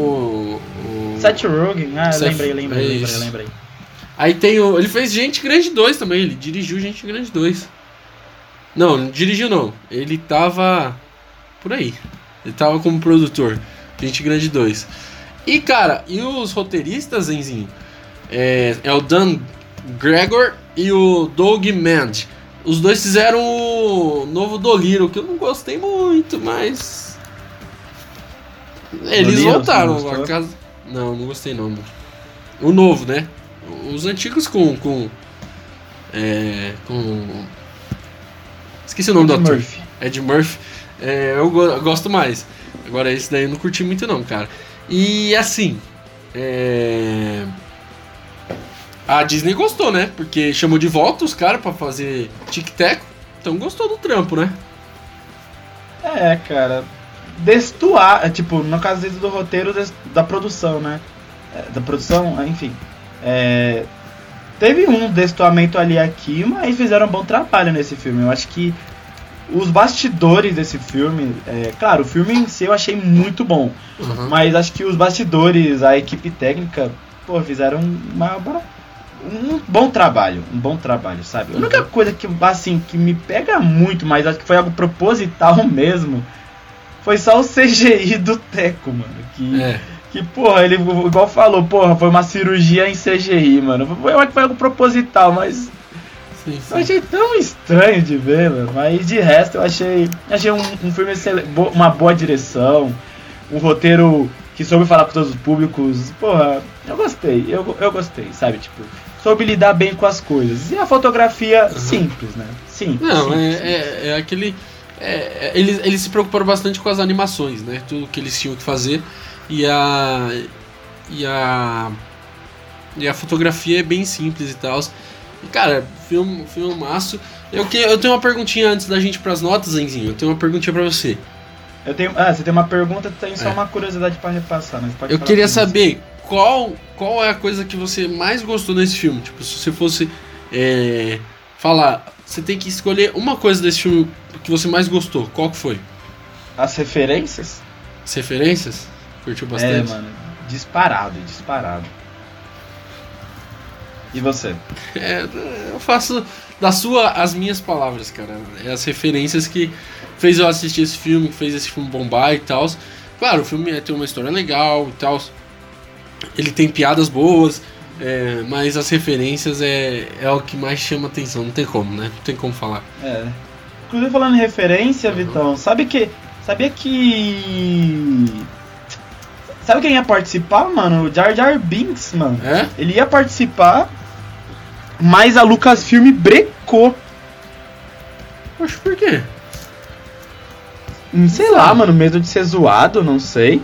o... Seth Rogen. Ah, Seth- lembrei, lembrei, é lembrei, lembrei. Aí tem o. Ele fez Gente Grande 2 também, ele dirigiu Gente Grande 2. Não, não dirigiu não. Ele tava. Por aí. Ele tava como produtor. Gente Grande 2. E cara, e os roteiristas, Zenzinho? É, é o Dan Gregor e o Doug Mand. Os dois fizeram o novo Doliro, que eu não gostei muito, mas. Eles Dolittle, voltaram. a casa... Não, não gostei não. mano. O novo, né? Os antigos com. com. É, com. Esqueci o nome do Ed ator. Murphy. Ed Murphy. É, eu gosto mais. Agora esse daí eu não curti muito não, cara. E assim. É... A Disney gostou, né? Porque chamou de volta os caras pra fazer tic-tac. Então gostou do trampo, né? É, cara. Destoar, é, tipo, no caso do roteiro da produção, né? É, Da produção, é, enfim. É, teve um destoamento ali aqui, mas fizeram um bom trabalho nesse filme. Eu acho que os bastidores desse filme, é, claro, o filme em si eu achei muito bom, Uhum. mas acho que os bastidores, a equipe técnica, pô, fizeram uma, uma- um bom trabalho, um bom trabalho, sabe? A única coisa que, assim, que me pega muito, mas acho que foi algo proposital mesmo, foi só o CGI do Teco, mano, que... É. Que, porra, ele igual falou, porra, foi uma cirurgia em CGI, mano. Eu acho que foi algo proposital, mas Sim, eu sim. achei tão estranho de ver, mano. Mas de resto eu achei. Achei um, um filme excel- bo- uma boa direção, um roteiro que soube falar com todos os públicos. Porra, eu gostei, eu, eu gostei, sabe? Tipo, soube lidar bem com as coisas. E a fotografia simples, né? Simples. Não, simples, é, é, é aquele. é, é, eles, eles se preocuparam bastante com as animações, né? Tudo que eles tinham que fazer. E a. E a. E a fotografia é bem simples e tal. E, cara, filme, filmaço. Eu, que, eu tenho uma perguntinha antes da gente ir pras notas, Zenzinho. Eu tenho uma perguntinha pra você. Eu tenho, ah, você tem uma pergunta, tem só É. uma curiosidade pra repassar, mas pode Eu queria saber qual, qual é a coisa que você mais gostou nesse filme. Tipo, se você fosse é, falar, você tem que escolher uma coisa desse filme que você mais gostou. Qual que foi? As referências? As referências? Curtiu bastante? É, mano. Disparado, disparado. E você? É, eu faço da sua as minhas palavras, cara. É as referências que fez eu assistir esse filme, que fez esse filme bombar e tal. Claro, o filme é- tem uma história legal e tal. Ele tem piadas boas, é, mas as referências é, é o que mais chama atenção. Não tem como, né? Não tem como falar. É. Inclusive falando em referência, Uhum. Vitão, sabe que. Sabia que. Sabe quem ia participar, mano? O Jar Jar Binks, mano. É? Ele ia participar, mas a Lucasfilm brecou. Acho por quê? Hum, Sei lá, mano, medo de ser zoado, não sei.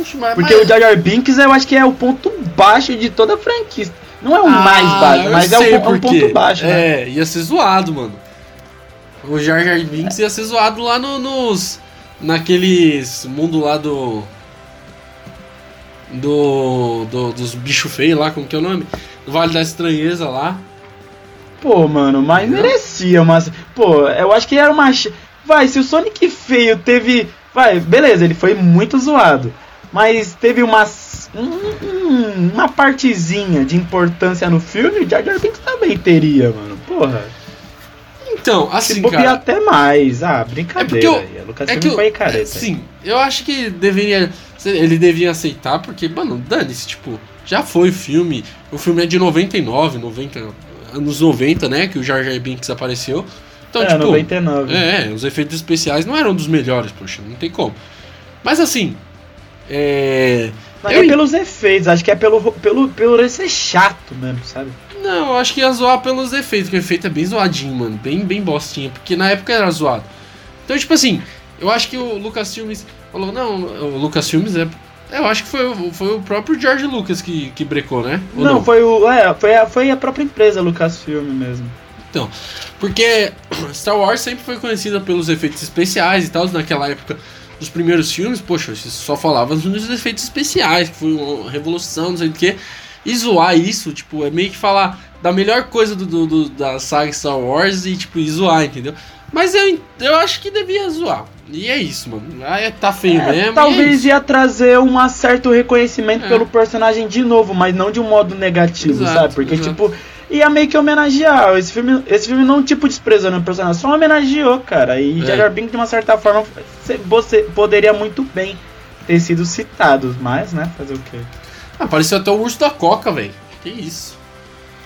Oxe, mas, Porque mas- o Jar Jar Binks eu acho que é o ponto baixo de toda a franquia. Não é o Ah, mais baixo, mas é o, é um ponto baixo, né? É, ia ser zoado, mano. O Jar Jar Binks ia ser zoado lá no- nos. Naqueles mundo lá do. Do. do- dos bichos feios lá, como que é o nome? Do Vale da Estranheza lá. Pô, mano, mas Entendeu? merecia, mas. Pô, eu acho que era uma. Vai, se o Sonic feio teve. Vai, beleza, ele foi muito zoado. Mas teve umas. um- um- uma partezinha de importância no filme, o Jar Jar Binks também teria, mano. Porra. Então, Se assim, bobear cara. até mais. Ah, brincadeira. É aí. A Lucas É que eu, foi careta. Sim, eu acho que deveria. Ele devia aceitar, porque, mano, dane-se, tipo, já foi filme. O filme é de 99, 90, anos 90, né? Que o Jar Jar Binks apareceu. Então, é, tipo, 99. É, os efeitos especiais não eram dos melhores, poxa, não tem como. Mas assim. É. Não eu... é pelos efeitos, acho que é pelo, pelo, pelo ser chato mesmo, sabe? Não, eu acho que ia zoar pelos efeitos, porque o efeito é bem zoadinho, mano. Bem, bem bostinha, porque na época era zoado. Então, tipo assim, eu acho que o Lucas Filmes falou, não, o Lucas Filmes é. Eu acho que foi, foi o próprio George Lucas que, que brecou, né? Ou não, não, foi o. É, foi a, foi a própria empresa Lucasfilm mesmo. Então, porque Star Wars sempre foi conhecida pelos efeitos especiais e tal, naquela época dos primeiros filmes, poxa, só falava nos efeitos especiais, que foi uma revolução, não sei o que. E zoar isso, tipo, é meio que falar da melhor coisa do, do, do da saga Star Wars e, tipo, e zoar, entendeu? Mas eu, eu acho que devia zoar. E é isso, mano. Ah, é, tá feio é, mesmo. Talvez é ia trazer um certo reconhecimento é. pelo personagem de novo, mas não de um modo negativo, exato, sabe? Porque, exato. tipo, ia meio que homenagear. Esse filme, esse filme não, tipo, desprezando o personagem, só homenageou, cara. E é. Jar Binks, de uma certa forma, você poderia muito bem ter sido citado, mas, né, fazer o quê? Apareceu até o urso da Coca, velho. Que isso?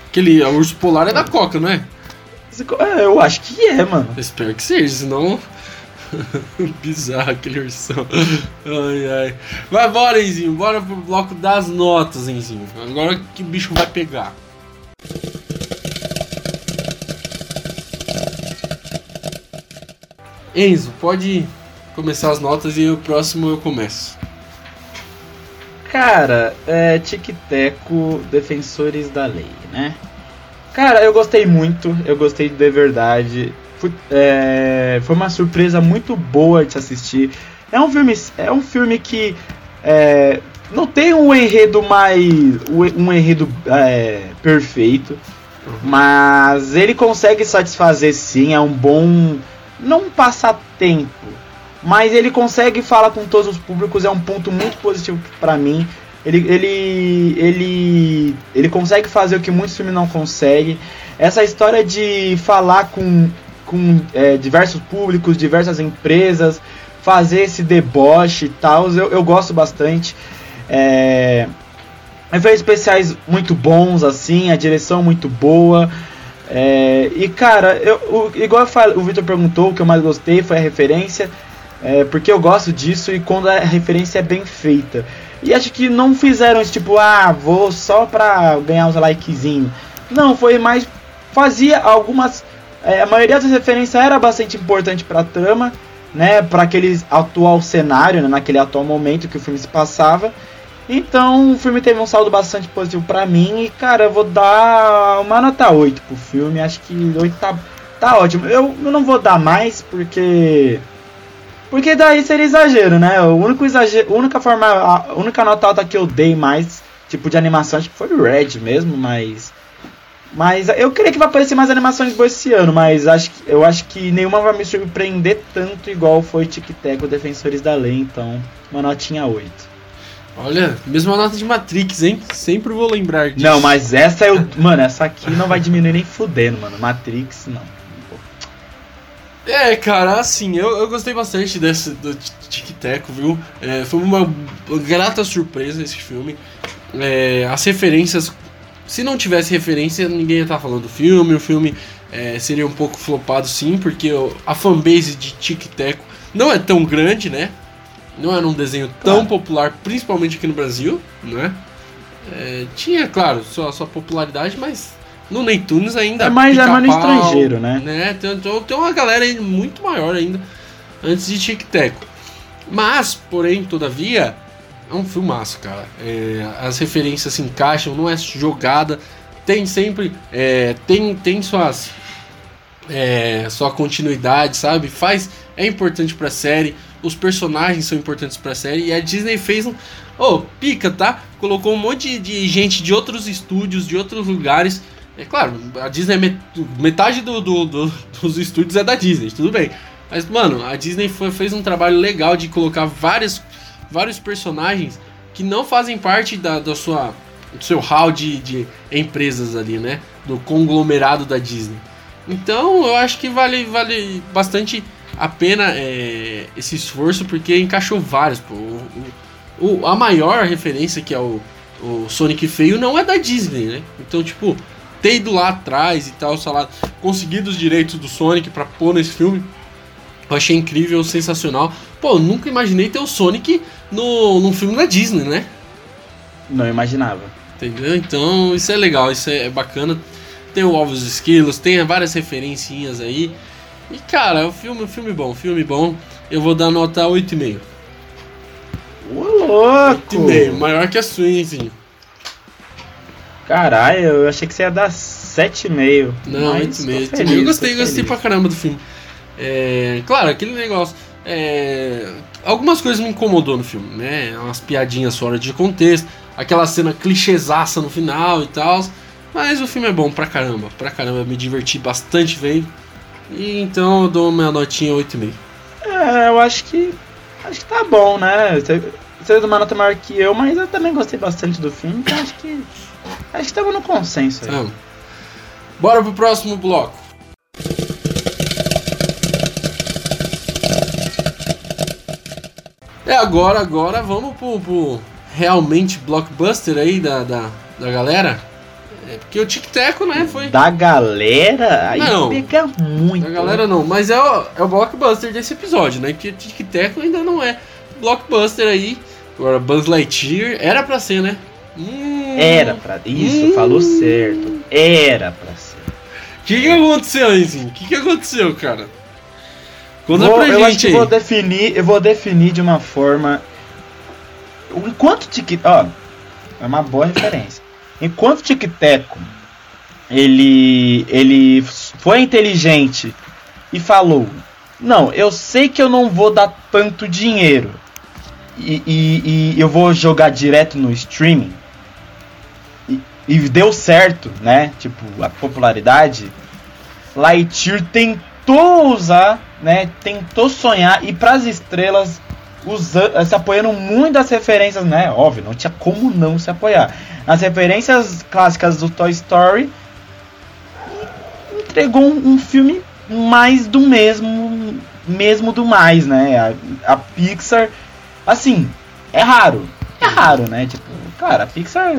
Aquele o urso polar é da Coca, não é? É, eu acho que é, mano. Eu espero que seja, senão. Bizarro aquele ursão. Ai, ai. Vai, bora, Enzinho. Bora pro bloco das notas, Enzinho. Agora que o bicho vai pegar. Enzo, pode começar as notas e o próximo eu começo. Cara, é Tic-Teco Defensores da Lei, né? Cara, eu gostei muito, eu gostei de verdade. Foi, é, foi uma surpresa muito boa de assistir. É um filme, é um filme que é, não tem um enredo mais. um enredo é, perfeito. Uhum. Mas ele consegue satisfazer sim, é um bom. Não um passatempo, mas ele consegue falar com todos os públicos, é um ponto muito positivo para mim. Ele, ele, ele, ele consegue fazer o que muitos filmes não conseguem. Essa história de falar com, com é, diversos públicos, diversas empresas, fazer esse deboche e tal, eu, eu gosto bastante. É, efeitos especiais muito bons, assim, a direção muito boa. É, e cara, eu, o, igual eu falo, o Victor perguntou, o que eu mais gostei foi a referência. É, porque eu gosto disso e quando a referência é bem feita. E acho que não fizeram isso tipo, ah, vou só pra ganhar uns likezinhos. Não, foi mais. Fazia algumas. É, a maioria das referências era bastante importante pra trama, né? Pra aquele atual cenário, né, naquele atual momento que o filme se passava. Então o filme teve um saldo bastante positivo pra mim. E cara, eu vou dar uma nota 8 pro filme. Acho que 8 tá, tá ótimo. Eu, eu não vou dar mais porque porque daí seria exagero, né? O único exagero, única forma, a única nota alta que eu dei mais, tipo de animação, acho que foi o Red mesmo, mas mas eu queria que vai aparecer mais animações boas esse ano, mas acho que, eu acho que nenhuma vai me surpreender tanto igual foi Tic Tac ou Defensores da Lei, então uma notinha 8. Olha, mesma nota de Matrix, hein? Sempre vou lembrar disso. Não, mas essa eu. Mano, essa aqui não vai diminuir nem fudendo, mano. Matrix, não. É, cara, assim, eu, eu gostei bastante desse do Tic Teco, viu? É, foi uma grata surpresa esse filme. É, as referências. Se não tivesse referência, ninguém ia estar falando do filme. O filme é, seria um pouco flopado, sim, porque a fanbase de Tic Teco não é tão grande, né? Não era um desenho tão claro. popular, principalmente aqui no Brasil, né? É, tinha, claro, sua, sua popularidade, mas no Neytunes ainda. É mais, é mais no estrangeiro, né? né? Tem, tem uma galera muito maior ainda antes de Tic Teco. Mas, porém, todavia, é um filmaço, cara. É, as referências se encaixam, não é jogada. Tem sempre. É, tem, tem suas. É, sua continuidade, sabe? Faz. É importante pra série. Os personagens são importantes pra série. E a Disney fez um. Oh, pica, tá? Colocou um monte de, de gente de outros estúdios, de outros lugares é claro, a Disney, metade do, do, do, dos estúdios é da Disney, tudo bem. Mas, mano, a Disney foi, fez um trabalho legal de colocar vários, vários personagens que não fazem parte da, da sua, do seu hall de, de empresas ali, né? Do conglomerado da Disney. Então, eu acho que vale, vale bastante a pena é, esse esforço, porque encaixou vários. Pô. O, o, a maior referência que é o o Sonic feio não é da Disney, né? Então, tipo, ter ido lá atrás e tal, sei lá, conseguido os direitos do Sonic pra pôr nesse filme, eu achei incrível, sensacional. Pô, nunca imaginei ter o Sonic no, num filme da Disney, né? Não imaginava. Entendeu? Então, isso é legal, isso é bacana. Tem o Ovos Esquilos, tem várias referencinhas aí. E cara, o filme, um filme bom, filme bom. Eu vou dar nota 8,5. Ô, louco! 8,5, maior que a sua, hein, Zinho? Caralho, eu achei que você ia dar 7,5. Não, mas 8,5. tô feliz, Eu gostei, gostei feliz. pra caramba do filme. É, claro, aquele negócio. é, algumas coisas me incomodou no filme, né? Umas piadinhas fora de contexto, aquela cena clichêsaça no final e tal. Mas o filme é bom pra caramba, pra caramba. Eu me diverti bastante vendo. E então eu dou minha notinha 8,5. É, eu acho que. Acho que tá bom, né? Você, você deu uma nota maior que eu, mas eu também gostei bastante do filme, então acho que. Acho que estamos no consenso aí. Então, bora pro próximo bloco. É agora, agora vamos pro, pro realmente blockbuster aí da, da, da galera. É, porque o Tic Teco, né, foi. Da galera, aí Não. pega muito. Da galera não, mas é o, é o blockbuster desse episódio, né? Que o Tic Teco ainda não é blockbuster aí. Agora, Buzz Lightyear era pra ser, né? Hum, Era pra. Isso, Hum. falou certo. Era pra ser. O que, que aconteceu, aí, O que, que aconteceu, cara? Conta Vou- pra eu acho gente que aí. vou definir, eu vou definir de uma forma. Enquanto Tic ó, é uma boa referência. Enquanto Tic Teco ele ele foi inteligente e falou: "Não, eu sei que eu não vou dar tanto dinheiro e, e- e eu vou jogar direto no streaming." E, e deu certo, né? Tipo, a popularidade. Lightyear tentou usar, né? Tentou sonhar e pras estrelas usando, se apoiando muito das referências, né? Óbvio, não tinha como não se apoiar. As referências clássicas do Toy Story e entregou um, um filme mais do mesmo, mesmo do mais, né? A, a Pixar, assim, é raro, é raro, né? Tipo, cara, a Pixar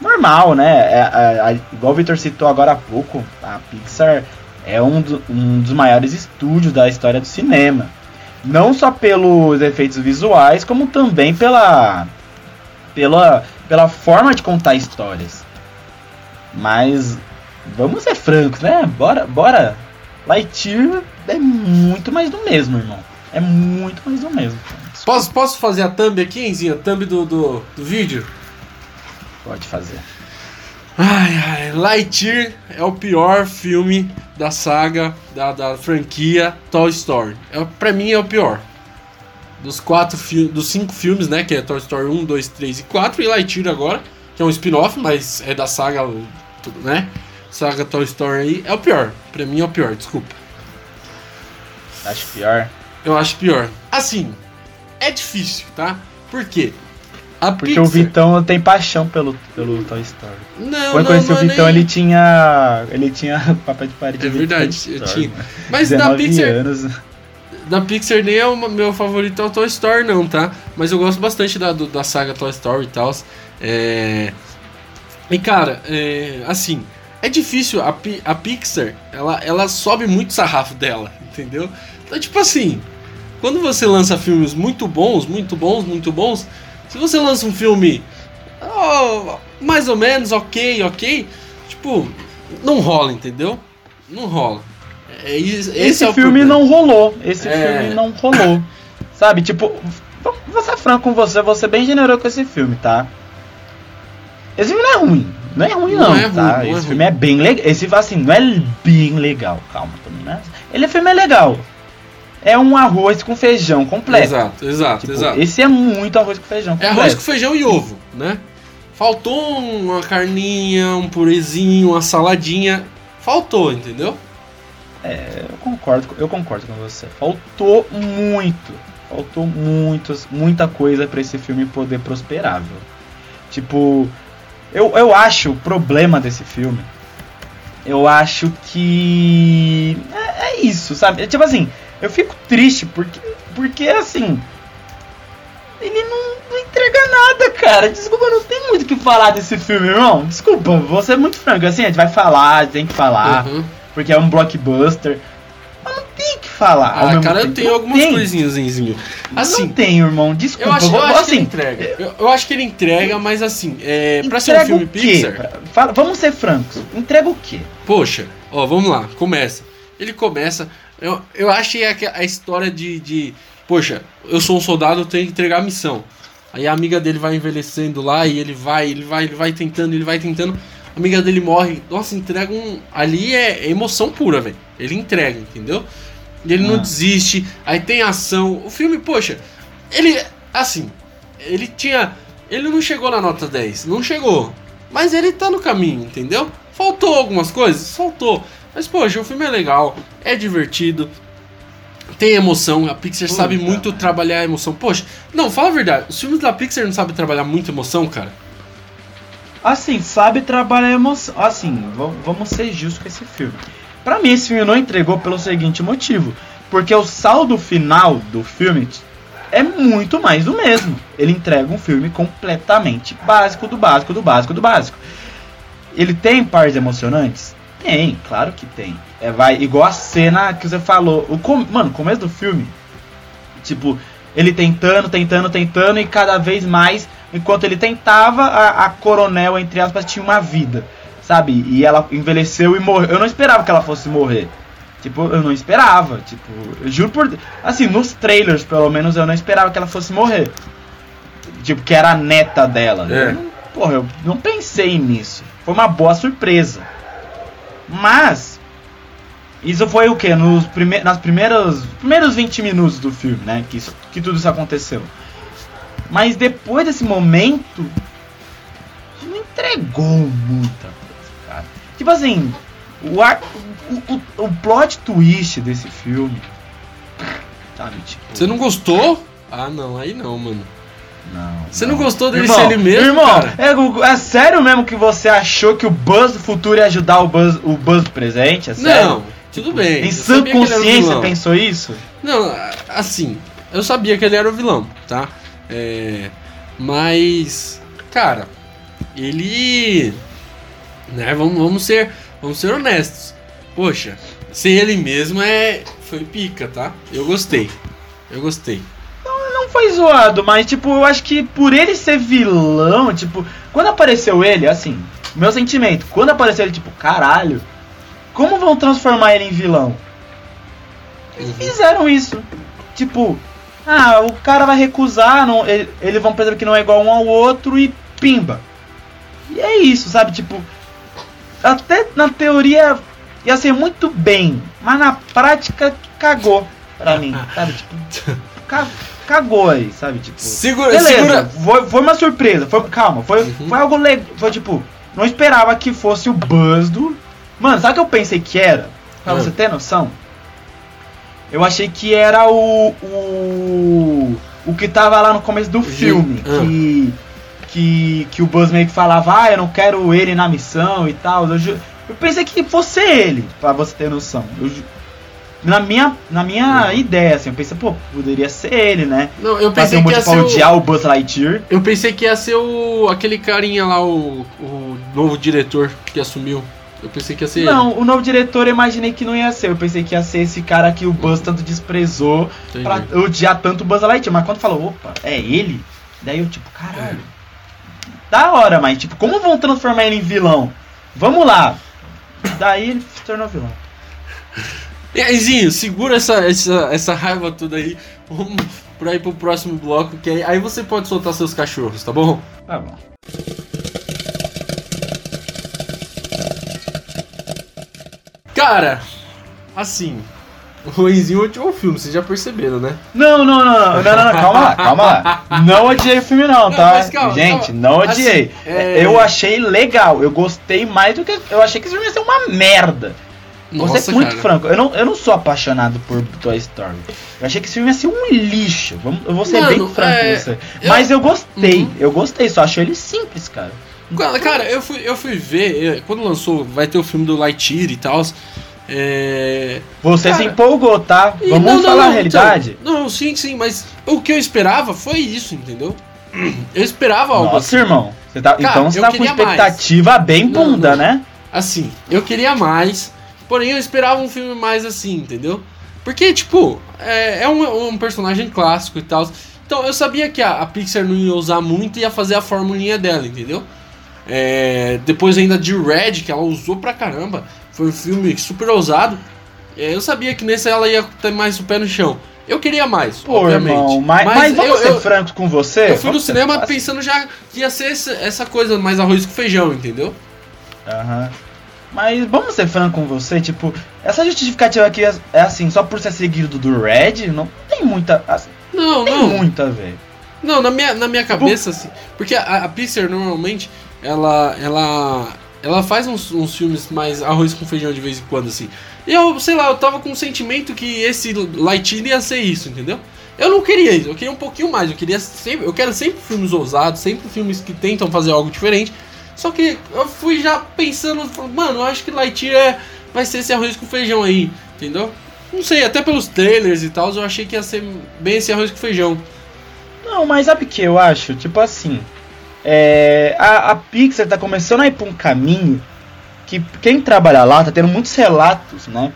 normal, né? É, igual o Victor citou agora há pouco, a Pixar é um, do- um dos maiores estúdios da história do cinema. Não só pelos efeitos visuais, como também pela, pela, pela forma de contar histórias. Mas vamos ser francos, né? Bora, bora. Lightyear é muito mais do mesmo, irmão. É muito mais do mesmo. Posso, posso fazer a thumb aqui, Enzinho? A thumb do, do, do vídeo? Pode fazer. Ai, ai, Lightyear é o pior filme da saga, da, da franquia Toy Story. É, pra mim é o pior. Dos quatro dos cinco filmes, né? Que é Toy Story 1, 2, 3 e 4. E Lightyear agora, que é um spin-off, mas é da saga, tudo, né? Saga Toy Story aí. É o pior. Pra mim é o pior, desculpa. Acho pior. Eu acho pior. Assim, é difícil, tá? Por quê? A Porque Pixar... o Vitão tem paixão pelo, pelo Toy Story. Não, Quando eu conheci o Vitão, nem- ele tinha. Ele tinha papel de parede. É verdade, eu tinha. mano. Mas da 19 Pixar, anos. da Pixar nem é o meu favorito é o Toy Story, não, tá? Mas eu gosto bastante da, do- da saga Toy Story e tal. É... E cara, é, assim, é difícil. A, a Pixar, ela, ela sobe muito o sarrafo dela, entendeu? Então, tipo assim, quando você lança filmes muito bons, muito bons, muito bons, se você lança um filme oh, mais ou menos, ok, ok, tipo, não rola, entendeu? Não rola. É, esse, Esse é filme problema. não rolou. Esse É. filme não rolou. Sabe, tipo, vou ser franco com você, vou ser bem generoso com esse filme, tá? Esse filme não é ruim. Não é ruim, Não não, é ruim, tá? não é esse ruim. filme é bem legal. Esse, assim, não é bem legal. Calma também, né? Ele filme é legal. É um arroz com feijão completo. Exato, exato, Tipo, exato. Esse é muito arroz com feijão É completo. arroz com feijão e ovo, né? Faltou uma carninha, um purezinho, uma saladinha. Faltou, entendeu? Eu concordo, eu concordo com você. Faltou muito. Faltou muitos, muita coisa pra esse filme poder prosperar, viu? Tipo, eu, eu acho o problema desse filme. Eu acho que. É, é isso, sabe? É Tipo assim, eu fico triste porque, porque assim. ele não, não entrega nada, cara. Desculpa, não tem muito o que falar desse filme, irmão. Desculpa, você é muito franco. Assim, a gente vai falar, tem que falar, Uhum. porque é um blockbuster. Mas não tem o que falar. Ah, cara, eu tempo. tenho Não algumas tem. coisinhas, Zinho. Assim, não tem, irmão. Desculpa. eu acho, eu vou- acho que assim, ele entrega. Eu, eu acho que ele entrega, mas assim, é, pra ser um filme? Pixar, fala- vamos ser francos. Entrega o quê? Poxa, ó, vamos lá, começa. Ele começa. Eu, eu achei a, a história de, de. Poxa, eu sou um soldado, eu tenho que entregar a missão. Aí a amiga dele vai envelhecendo lá e ele vai, ele vai, ele vai tentando, ele vai tentando. A amiga dele morre. Nossa, entrega um. Ali é, é emoção pura, velho. Ele entrega, entendeu? E ele não Ah. desiste. Aí tem ação. O filme, poxa, ele. Assim, ele tinha. Ele não chegou na nota 10. Não chegou. Mas ele tá no caminho, entendeu? Faltou algumas coisas? Faltou. Mas, poxa, o filme é legal, é divertido, tem emoção. A Pixar Puta, sabe muito trabalhar a emoção. Poxa, não, fala a verdade. Os filmes da Pixar não sabem trabalhar muito emoção, cara? Assim, sabe trabalhar emoção. Assim, vamos ser justos com esse filme. Pra mim, esse filme não entregou pelo seguinte motivo: porque o saldo final do filme é muito mais do mesmo. Ele entrega um filme completamente básico do básico do básico do básico. Ele tem partes emocionantes? Tem, claro que tem. É, vai igual a cena que você falou. O com... Mano, começo do filme, tipo, ele tentando, tentando, tentando e cada vez mais, enquanto ele tentava, a, a coronel, entre aspas, tinha uma vida, sabe? E ela envelheceu e morreu. Eu não esperava que ela fosse morrer. Tipo, eu não esperava. Tipo, eu juro por. Assim, nos trailers, pelo menos, eu não esperava que ela fosse morrer. Tipo, que era a neta dela. É. Eu não- porra, eu não pensei nisso. Foi uma boa surpresa. Mas. Isso foi o que? Nos prime nas primeiras, primeiros 20 minutos do filme, né? Que, isso, que tudo isso aconteceu. Mas depois desse momento. Não entregou muita coisa, cara. Tipo assim. O, ar- o, o, o plot twist desse filme. Sabe, tipo. Você não gostou? Ah, não, aí não, mano. Não. Você não gostou dele Irmão, ser ele mesmo, irmão, cara? É, é sério mesmo que você achou que o Buzz do futuro ia ajudar o Buzz, o Buzz do presente? É sério? Não, tudo bem. Em sã consciência pensou isso? Não, assim, eu sabia que ele era o vilão, tá? É, mas, cara, ele, né? Vamos, vamos ser, vamos ser honestos. Poxa, ser ele mesmo é, foi pica, tá? Eu gostei, eu gostei. Não foi zoado, mas tipo, eu acho que por ele ser vilão, tipo, quando apareceu ele, assim, meu sentimento, quando apareceu ele, tipo, caralho, como vão transformar ele em vilão? Eles Uhum. fizeram isso. Tipo, ah, o cara vai recusar, não, ele- eles vão perceber que não é igual um ao outro e pimba. E é isso, sabe? Tipo, até na teoria ia ser muito bem, mas na prática cagou pra mim, sabe? Tipo, ca- cagou aí, sabe? Tipo, Segura, beleza, segura. Foi, foi uma surpresa, foi, calma, foi, Uhum. foi algo legal, foi tipo, não esperava que fosse o Buzz do... Mano, sabe o que eu pensei que era? Pra Ah. você ter noção? Eu achei que era o. O, o que tava lá no começo do filme. Ah. Que, que. Que o Buzz meio que falava, ah, eu não quero ele na missão e tal. Eu, eu pensei que fosse ele, pra você ter noção. Eu na minha, na minha Uhum. ideia, assim, eu pensei, pô, poderia ser ele, né? Não, eu pensei um que ia ser pra o, odiar o Buzz Lightyear. eu pensei que ia ser o aquele carinha lá, o, o novo diretor que assumiu. Eu pensei que ia ser Não, o novo diretor eu imaginei que não ia ser. Eu pensei que ia ser esse cara que o Buzz tanto desprezou ele. pra Entendi. odiar tanto o Buzz Lightyear. Mas quando falou, opa, é ele? Daí eu, tipo, caralho. Da hora, mas, tipo, como vão transformar ele em vilão? Vamos lá. Daí ele se tornou vilão. E aí, segura essa, essa, essa raiva toda aí. Vamos pra ir pro próximo bloco, que aí, aí você pode soltar seus cachorros, tá bom? Tá bom. Cara, assim, o Ruinzinho odiou o filme, vocês já perceberam, né? Não, não, não, não, não, calma lá, calma lá. Não odiei o filme não, tá? Gente, não odiei. Assim, é- Eu achei legal, eu gostei mais do que. Eu achei que esse filme ia ser uma merda. Vou ser muito cara. franco, eu não, eu não sou apaixonado por Toy Story. Eu achei que esse filme ia ser um lixo. Vamos, eu vou ser Mano, bem franco é, com você. eu- Mas eu gostei, Uhum. eu gostei, só achei ele simples, cara. Cara, eu fui, eu fui ver, eh, quando lançou, vai ter o filme do Lightyear e tal. É... Você Cara, se empolgou, tá? Vamos não, não, falar não, a realidade? então, não, sim, sim, mas o que eu esperava foi isso, entendeu? Eu esperava algo Nossa, assim. irmão. Você tá, Cara, então você eu tá com queria mais. expectativa bem bunda, né? Assim, eu queria mais, porém eu esperava um filme mais assim, entendeu? Porque, tipo, é, é um, um personagem clássico e tal. Então eu sabia que a, a Pixar não ia usar muito e ia fazer a formulinha dela, entendeu? É, depois ainda de Red, que ela usou pra caramba. Foi um filme super ousado. É, eu sabia que nesse ela ia ter mais o pé no chão. Eu queria mais, Pô, obviamente. irmão, mas, Mas mas vamos eu- ser eu- francos com você? Eu fui no cinema pensando já que ia ser essa, essa coisa mais arroz com feijão, entendeu? Aham. Mas vamos ser franco com você, tipo, essa justificativa aqui é, é assim, só por ser seguido do Red, não tem muita. assim, Não, tem não. muita ver. Não, na minha, na minha cabeça, assim. Porque a, a Pixar normalmente ela. ela. ela faz uns, uns filmes mais arroz com feijão de vez em quando, assim. E eu, sei lá, eu tava com o sentimento que esse Lightyear ia ser isso, entendeu? Eu não queria isso, eu queria um pouquinho mais, eu queria sempre. Eu quero sempre filmes ousados, sempre filmes que tentam fazer algo diferente. Só que eu fui já pensando, mano, eu acho que Lightyear é, vai ser esse arroz com feijão aí, entendeu? Não sei, até pelos trailers e tal, eu achei que ia ser bem esse arroz com feijão. Não, mas sabe o que eu acho? Tipo assim, é, a, a Pixar tá começando a ir pra um caminho que quem trabalha lá tá tendo muitos relatos, né?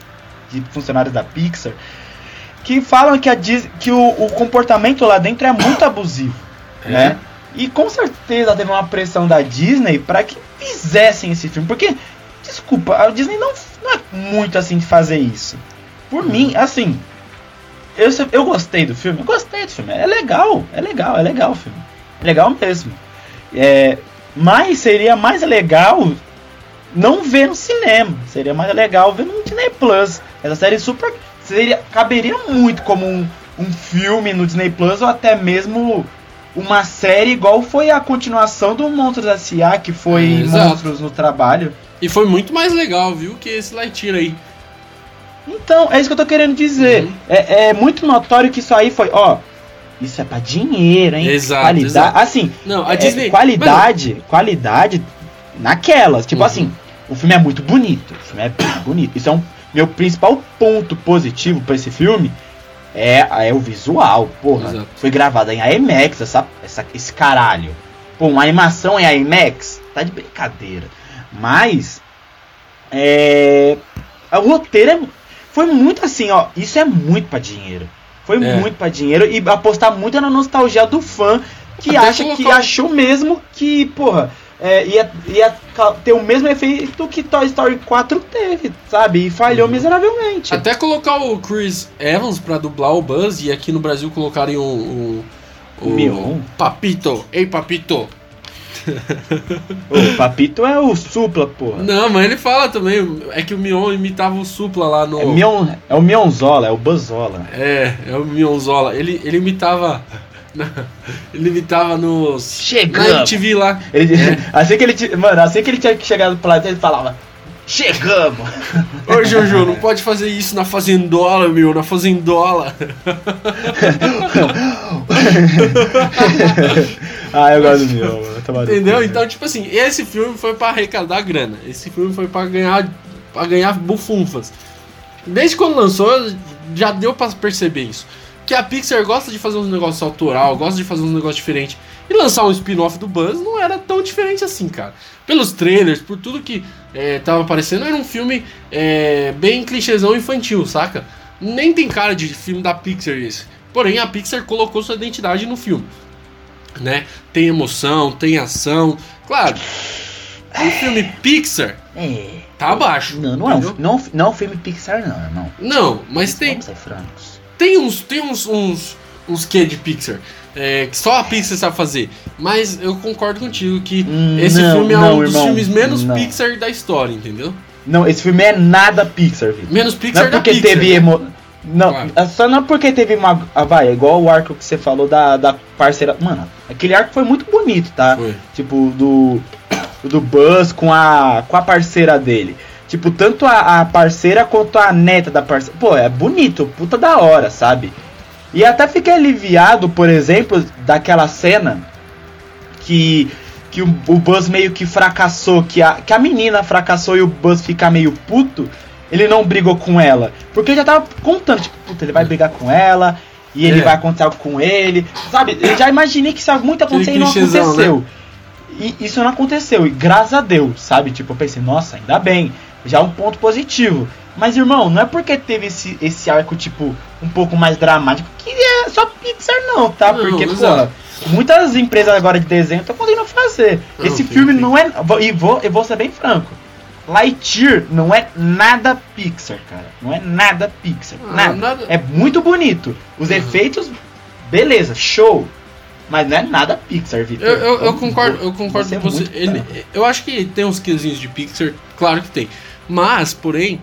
De funcionários da Pixar que falam que, a que o, o comportamento lá dentro é muito abusivo, É. né? E com certeza teve uma pressão da Disney para que fizessem esse filme, porque desculpa, a Disney não, não é muito assim de fazer isso. Por mim, assim, eu, eu gostei do filme, eu gostei do filme, é legal, é legal, é legal o filme, é legal mesmo. É, mas seria mais legal não ver no cinema, seria mais legal ver no Disney Plus. Essa série super seria caberia muito como um, um filme no Disney Plus ou até mesmo uma série igual foi a continuação do Monstros S.A. que foi É. Monstros no Trabalho. E foi muito mais legal, viu, que esse Lightyear aí. Então, é isso que eu tô querendo dizer. Uhum. É, é muito notório que isso aí foi, ó, isso é pra dinheiro, hein? Exato, qualidade, exato. assim, Não, a é, Disney. qualidade, qualidade naquelas, tipo Uhum. assim, o filme é muito bonito, o filme é bonito. Isso é um meu principal ponto positivo pra esse filme é, é o visual, porra. Exato. Foi gravada em IMAX essa, essa esse caralho. Pô, uma animação em IMAX, tá de brincadeira. Mas é o roteiro é- foi muito assim, ó, isso é muito pra dinheiro. Foi É. muito pra dinheiro e apostar muito na nostalgia do fã que Até acha que colocar achou mesmo que, porra, é, ia, ia ter o mesmo efeito que Toy Story 4 teve, sabe? E falhou Uhum. miseravelmente. Até colocar o Chris Evans pra dublar o Buzz e aqui no Brasil colocarem o. o, o Mion. Papito. Ei, Papito. O Papito é o Supla, porra. Não, mas ele fala também. É que o Mion imitava o Supla lá no. É, Mion, é o Mionzola, é o Buzzola. É, é o Mionzola. Ele, ele imitava. ele imitava nos. Na Chegamos! MTV lá. Ele, É. assim que ele, mano, assim que ele tinha chegado pro planeta, ele falava: Chegamos! Ô Jojo, não pode fazer isso na fazendola, meu, na fazendola. ah, eu gosto do Mion, mano. Entendeu? Então, tipo assim, esse filme foi pra arrecadar grana. Esse filme foi pra ganhar, pra ganhar bufunfas. Desde quando lançou, já deu pra perceber isso. Que a Pixar gosta de fazer uns negócios autoral, gosta de fazer uns negócios diferentes. E lançar um spin-off do Buzz não era tão diferente assim, cara. Pelos trailers, por tudo que é, tava aparecendo, era um filme é, bem clichêzão infantil, saca? Nem tem cara de filme da Pixar esse. Porém, a Pixar colocou sua identidade no filme. Né? Tem emoção, tem ação. Claro, um filme Pixar É. tá abaixo. Não, não é, um, não, não é um filme Pixar, não, irmão. Não, mas tem, Vamos ser francos. Tem uns, tem uns, uns, uns quê de Pixar é, que só a Pixar sabe fazer. Mas eu concordo contigo que Hum, esse não, filme é não, um dos irmão, filmes menos não. Pixar da história, entendeu? Não, esse filme é nada Pixar, Vitor. Menos Não Pixar é da porque Pixar. teve né? emo... Não, Claro. é só não porque teve uma. Ah, vai, é igual o arco que você falou da, da parceira. Mano, aquele arco foi muito bonito, tá? Foi. Tipo, do. Do Buzz com a. com a parceira dele. Tipo, tanto a, a parceira quanto a neta da parceira. Pô, é bonito, puta da hora, sabe? E até fiquei aliviado, por exemplo, daquela cena que. Que o, o Buzz meio que fracassou, que a, que a menina fracassou e o Buzz fica meio puto. ele não brigou com ela? Porque eu já tava contando, tipo, puta, ele vai brigar com ela, e ele É. vai acontecer algo com ele, sabe? Eu já imaginei que isso ia muito acontecer e não clichêzão, aconteceu. E isso não aconteceu, e graças a Deus, sabe? Tipo, eu pensei, nossa, ainda bem, já é um ponto positivo. Mas, irmão, não é porque teve esse, esse arco, tipo, um pouco mais dramático que é só Pixar, não, tá? Não, porque, pô, muitas empresas agora de desenho estão conseguindo fazer. Não, esse sim, filme sim. não é. E vou, eu vou ser bem franco. Lightyear não é nada Pixar, cara. Não é nada Pixar. Ah, nada. nada- É muito bonito. Os Uhum. efeitos, beleza, show. Mas não é nada Pixar, Vitor. Eu, eu, eu concordo, eu concordo você é com você. muito Ele, eu acho que tem uns quezinhos de Pixar, claro que tem. Mas, porém,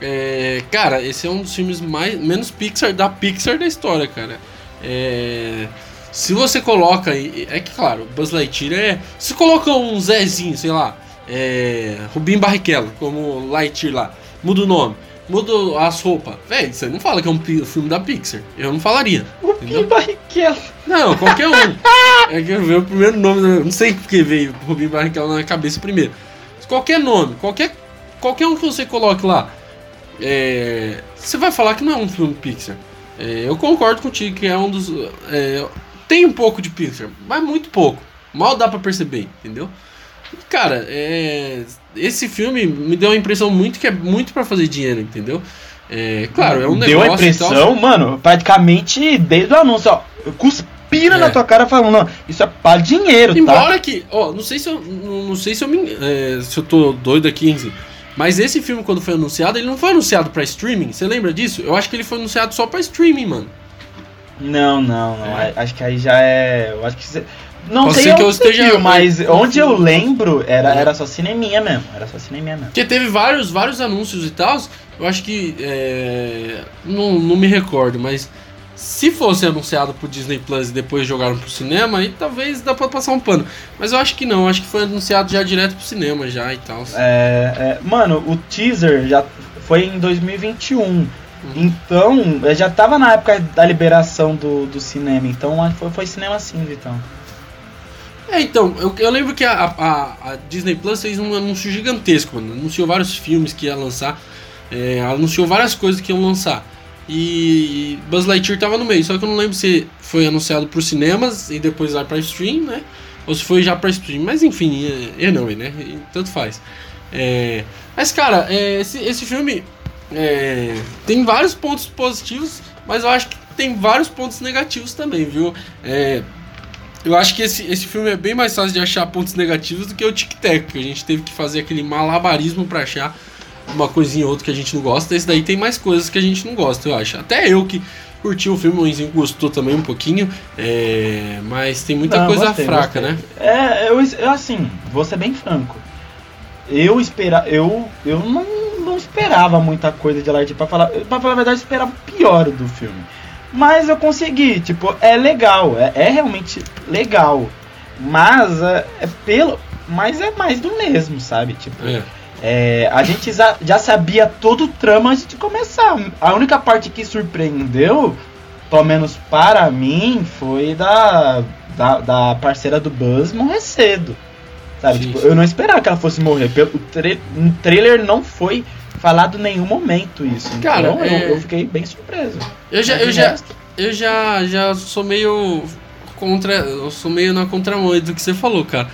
é, cara, esse é um dos filmes mais menos Pixar da Pixar da história, cara. É, se você coloca, é que claro, Buzz Lightyear é. Se coloca um Zezinho, sei lá, é, Rubim Barrichello, como Lightyear lá, muda o nome, muda as roupas, velho, você não fala que é um filme da Pixar. Eu não falaria. Pim Barrichello. Não, qualquer um. é que veio o primeiro nome, não sei porque veio Rubinho Barrichello na cabeça primeiro. Qualquer nome, qualquer, qualquer um que você coloque lá, é, você vai falar que não é um filme Pixar. É, eu concordo contigo que é um dos. é, tem um pouco de Pixar, mas muito pouco. Mal dá pra perceber, entendeu? Cara, é, esse filme me deu a impressão muito que é muito pra fazer dinheiro, entendeu? É, claro, é um Deu negócio. a e tal, impressão, mano, praticamente desde o anúncio, ó. Cuspiram É. na tua cara falando, não, isso é pra dinheiro, tá? Embora que, ó, não sei se eu não, sei se eu me, é, se eu tô doido aqui, enfim. Mas esse filme quando foi anunciado, ele não foi anunciado pra streaming. Você lembra disso? Eu acho que ele foi anunciado só pra streaming, mano. Não, não, não. É. Acho que aí já é. Eu acho que você. Não Pode sei que eu esteja- viu, mas onde eu lembro era, era só cineminha mesmo. Era só cineminha mesmo. Porque teve vários, vários anúncios e tal. Eu acho que é, não, não me recordo, mas se fosse anunciado pro Disney Plus e depois jogaram pro cinema, aí talvez dá pra passar um pano. Mas eu acho que não, acho que foi anunciado já direto pro cinema já e tal. É, é, mano, o teaser já foi em 2021. Então, é, já tava na época da liberação do, do cinema. Então, foi, foi cinema sim, então. É, então, eu, eu lembro que a, a, a Disney Plus fez um anúncio gigantesco, mano. Anunciou vários filmes que ia lançar, é, anunciou várias coisas que iam lançar. E Buzz Lightyear tava no meio, só que eu não lembro se foi anunciado pros cinemas e depois lá pra stream, né? Ou se foi já pra stream. Mas enfim, é, é não, né? Tanto faz. É, mas, cara, é, esse, esse filme é, tem vários pontos positivos, mas eu acho que tem vários pontos negativos também, viu? É, eu acho que esse, esse filme é bem mais fácil de achar pontos negativos do que o Tic Tac, que a gente teve que fazer aquele malabarismo pra achar uma coisinha ou outra que a gente não gosta. Esse daí tem mais coisas que a gente não gosta, eu acho. Até eu que curti o filme, o Enzinho gostou também um pouquinho, é, mas tem muita Não, coisa gostei, fraca, gostei. né? É, eu, eu assim, vou ser bem franco. Eu espera, eu, eu não, não esperava muita coisa de Lightyear pra falar, pra falar a verdade, eu esperava o pior do filme. Mas eu consegui, tipo, é legal, é, é realmente legal. Mas é, é pelo, mas é mais do mesmo, sabe? Tipo, É. é, a gente já, sabia todo o trama antes de começar. A única parte que surpreendeu, pelo menos para mim, foi da, da, da parceira do Buzz morrer cedo. Sabe? Tipo, eu não esperava que ela fosse morrer. Pelo, no trailer não foi falado em nenhum momento isso. Cara, então eu, é- eu fiquei bem surpreso. Eu já, Mas eu já, resto, eu já, já sou meio contra, eu sou meio na contramão do que você falou, cara.